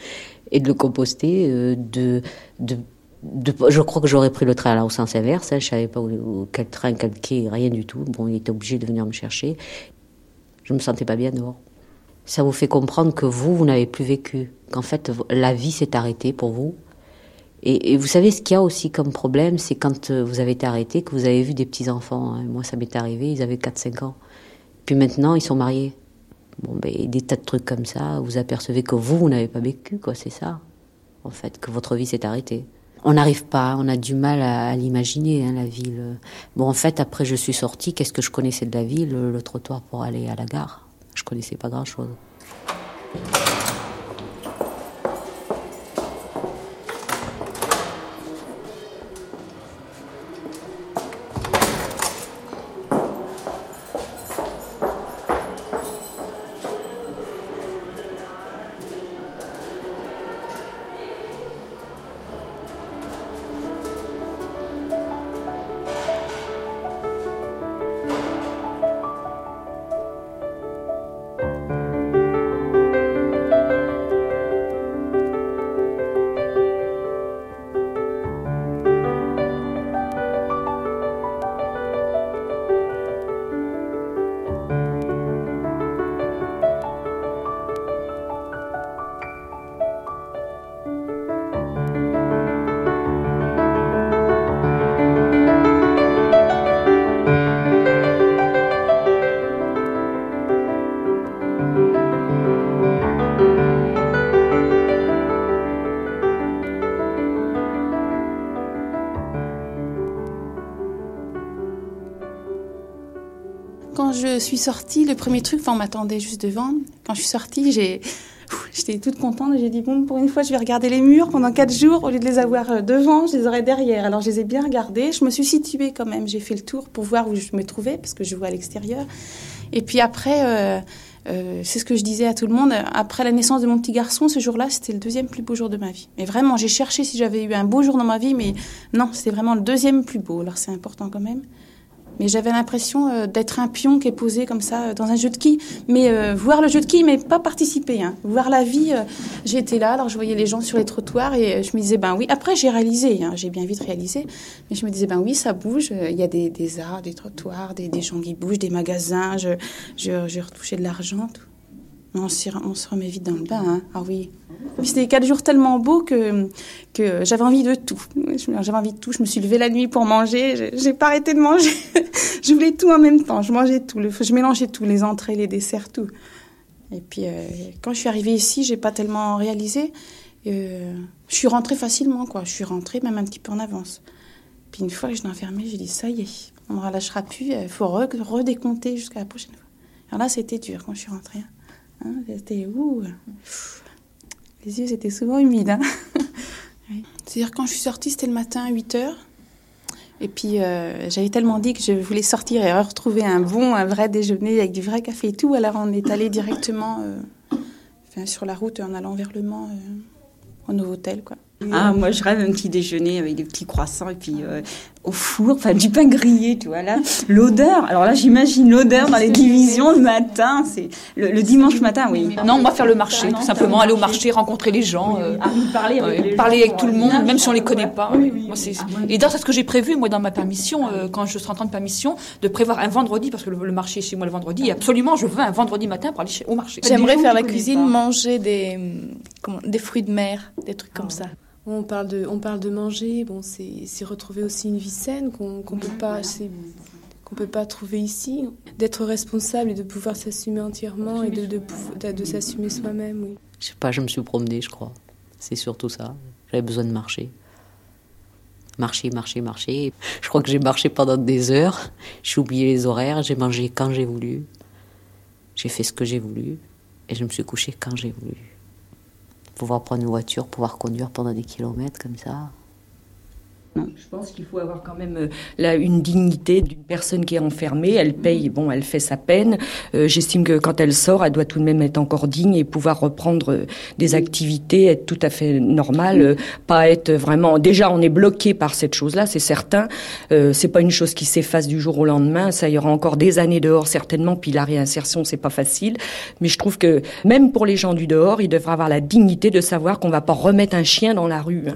[LAUGHS] et de le composter. euh, de, de, je crois que j'aurais pris le train là au sens inverse. Je savais pas où, quel train, quel quai, rien du tout. Bon, il était obligé de venir me chercher. Je me sentais pas bien dehors. Ça vous fait comprendre que vous, vous n'avez plus vécu, qu'en fait la vie s'est arrêtée pour vous? Et, vous savez ce qu'il y a aussi comme problème, c'est quand euh, vous avez été arrêté, que vous avez vu des petits enfants. hein. Moi, ça m'est arrivé, ils avaient 4-5 ans. Puis maintenant, ils sont mariés. Bon, ben, des tas de trucs comme ça, vous apercevez que vous, vous n'avez pas vécu, quoi, c'est ça. En fait, que votre vie s'est arrêtée. On n'arrive pas, on a du mal à, l'imaginer, hein, la ville. Bon, en fait, après, je suis sortie, qu'est-ce que je connaissais de la ville? Le, le trottoir pour aller à la gare. Je connaissais pas grand-chose. Suis sortie, le premier truc, on m'attendait juste devant. Quand je suis sortie, j'étais toute contente. J'ai dit, bon, pour une fois, je vais regarder les murs pendant quatre jours. Au lieu de les avoir euh, devant, je les aurais derrière. Alors, je les ai bien regardés. Je me suis située quand même. J'ai fait le tour pour voir où je me trouvais, parce que je vois à l'extérieur. Et puis après, euh, euh, c'est ce que je disais à tout le monde. Après la naissance de mon petit garçon, ce jour-là, c'était le deuxième plus beau jour de ma vie. Mais vraiment, j'ai cherché si j'avais eu un beau jour dans ma vie, mais non, c'était vraiment le deuxième plus beau. Alors c'est important quand même. Mais j'avais l'impression euh, d'être un pion qui est posé comme ça euh, dans un jeu de quilles. Mais euh, voir le jeu de quilles, mais pas participer. Hein. Voir la vie, j'étais là, alors je voyais les gens sur les trottoirs et je me disais, ben oui. Après, j'ai réalisé, hein, j'ai bien vite réalisé. Mais je me disais, ben oui, ça bouge. Il y a des, des arts, des trottoirs, des, des, gens qui bougent, des magasins. Je, je, j'ai retouché de l'argent, tout. On se, remet vite dans le bain. Hein. Ah oui. C'était quatre jours tellement beaux que, que j'avais envie de tout. J'avais envie de tout. Je me suis levée la nuit pour manger. J'ai pas arrêté de manger. [LAUGHS] je voulais tout en même temps. Je mangeais tout. Je mélangeais tout, les entrées, les desserts, tout. Et puis, euh, quand je suis arrivée ici, j'ai pas tellement réalisé. Euh, je suis rentrée facilement, quoi. Je suis rentrée même un petit peu en avance. Puis une fois que je l'ai enfermée, j'ai dit ça y est, on ne relâchera plus. Il faut redécompter jusqu'à la prochaine fois. Alors là, c'était dur quand je suis rentrée. Hein. Hein, c'était ouh. Les yeux étaient souvent humides. Hein. [LAUGHS] C'est-à-dire quand je suis sortie, c'était le matin à 8 heures. Et puis euh, j'avais tellement dit que je voulais sortir et retrouver un bon, un vrai déjeuner avec du vrai café et tout. Alors on est allé directement euh, sur la route en allant vers Le Mans euh, au nouveau hôtel. Quoi. Ah, moi je rêve un petit déjeuner avec des petits croissants et puis euh, au four, enfin du pain grillé, tu vois là. L'odeur, alors là j'imagine l'odeur dans les divisions le matin, c'est le, dimanche matin, oui. Non, moi faire le marché, tout simplement, aller au marché, rencontrer les gens, euh, ah, parler avec, parler avec tout le monde, même si on les connaît pas. Moi, c'est... Et d'ailleurs c'est ce que j'ai prévu moi dans ma permission, euh, quand je serai en train de permission, de prévoir un vendredi parce que le, marché est chez moi le vendredi. Et absolument, je veux un vendredi matin pour aller au marché. J'aimerais faire la cuisine, manger des, comment, des fruits de mer, des trucs comme ça. On parle de, on parle de manger, bon, c'est retrouver aussi une vie saine qu'on ne peut pas, qu'on peut pas trouver ici, d'être responsable et de pouvoir s'assumer entièrement et de, de, de, s'assumer soi-même, oui. Je sais pas, je me suis promenée, je crois. C'est surtout ça. J'avais besoin de marcher. Marcher, marcher, marcher. Je crois que j'ai marché pendant des heures. J'ai oublié les horaires, j'ai mangé quand j'ai voulu. J'ai fait ce que j'ai voulu. Et je me suis couchée quand j'ai voulu pouvoir prendre une voiture, pouvoir conduire pendant des kilomètres comme ça. Non. Je pense qu'il faut avoir quand même euh, là une dignité d'une personne qui est enfermée. Elle paye, bon, elle fait sa peine. Euh, j'estime que quand elle sort, elle doit tout de même être encore digne et pouvoir reprendre euh, des activités, être tout à fait normale, pas être vraiment. Déjà, on est bloqué par cette chose-là, c'est certain. c'est pas une chose qui s'efface du jour au lendemain. Ça y aura encore des années dehors certainement. Puis la réinsertion, c'est pas facile. Mais je trouve que même pour les gens du dehors, ils devraient avoir la dignité de savoir qu'on va pas remettre un chien dans la rue. Hein.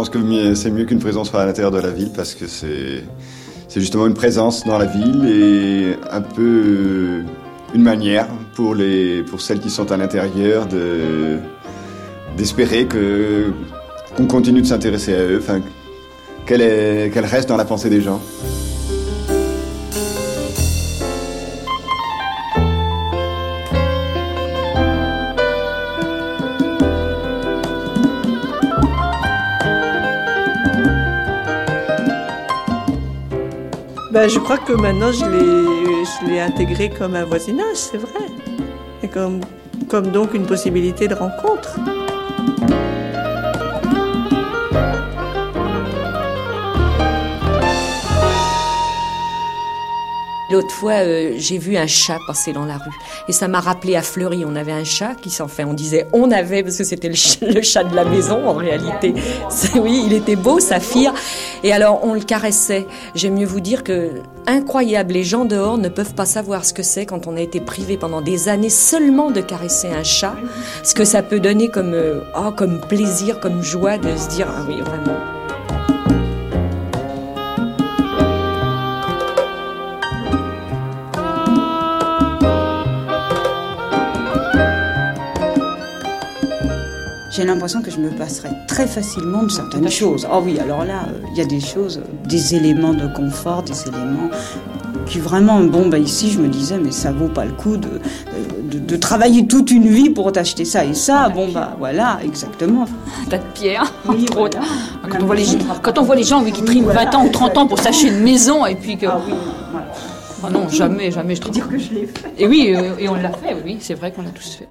Pense que c'est mieux qu'une présence à l'intérieur de la ville parce que c'est justement une présence dans la ville et un peu euh, une manière pour, les, pour celles qui sont à l'intérieur d'espérer qu'on continue de s'intéresser à eux, qu'elles restent dans la pensée des gens. Bah, je crois que maintenant je l'ai intégré comme un voisinage, c'est vrai. Et comme, comme donc une possibilité de rencontre. L'autre fois, euh, j'ai vu un chat passer dans la rue. Et ça m'a rappelé à Fleury. On avait un chat qui s'en fait. On disait on avait parce que c'était le, [LAUGHS] chat de la maison en réalité. Oui, il était beau, saphir. Et alors on le caressait. J'aime mieux vous dire que incroyable, les gens dehors ne peuvent pas savoir ce que c'est quand on a été privé pendant des années seulement de caresser un chat. Ce que ça peut donner comme, euh, oh, comme plaisir, comme joie de se dire ah oui vraiment. J'ai l'impression que je me passerais très facilement de certaines choses. Ah oui, alors là, euh, il y a des choses, des éléments de confort, des éléments qui vraiment, bon, bah ici, je me disais, mais ça vaut pas le coup de, de, travailler toute une vie pour t'acheter ça et ça. Bon, bah voilà, exactement. Tas de pierres, oui, Quand, on voit les, quand on voit les gens qui triment 20 ans ou 30 ans pour s'acheter une maison et puis que. Ah oui, ah non, jamais, jamais je trouve. dire que je l'ai fait. Et oui, euh, et on l'a fait, oui, c'est vrai qu'on l'a tous fait.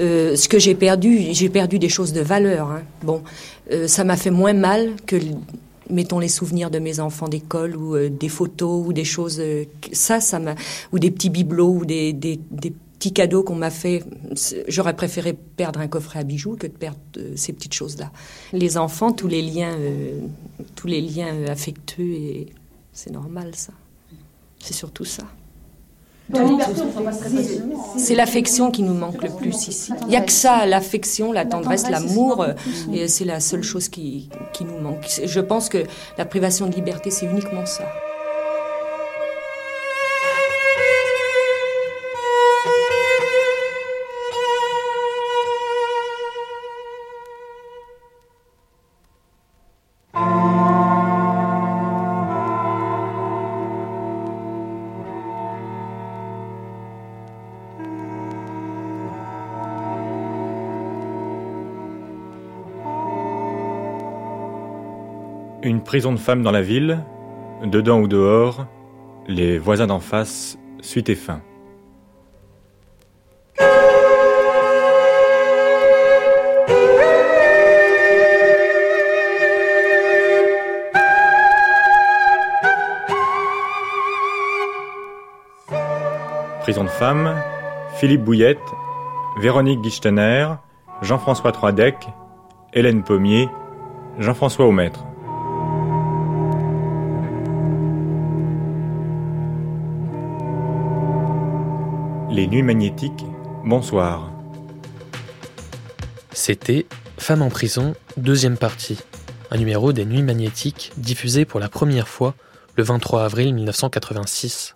Euh, ce que j'ai perdu, j'ai perdu des choses de valeur. Hein. Bon, euh, ça m'a fait moins mal que, mettons, les souvenirs de mes enfants d'école ou euh, des photos ou des choses. ça, ça m'a. ou des petits bibelots ou des, des, petits cadeaux qu'on m'a fait. J'aurais préféré perdre un coffret à bijoux que de perdre ces petites choses-là. Les enfants, tous les liens, tous les liens affectueux, c'est normal, ça. C'est surtout ça. C'est l'affection qui nous manque le plus ici. Il n'y a que ça, l'affection, la tendresse, l'amour, euh, et c'est la seule chose qui, qui nous manque. Je pense que la privation de liberté, c'est uniquement ça. Prison de femmes dans la ville, dedans ou dehors, les voisins d'en face, suite et fin. Prison de femmes, Philippe Bouillette, Véronique Gistener, Jean-François Troidec, Hélène Pommier, Jean-François Aumaître. Les Nuits Magnétiques, bonsoir. C'était Femme en prison, deuxième partie, un numéro des Nuits Magnétiques diffusé pour la première fois le 23 avril 1986.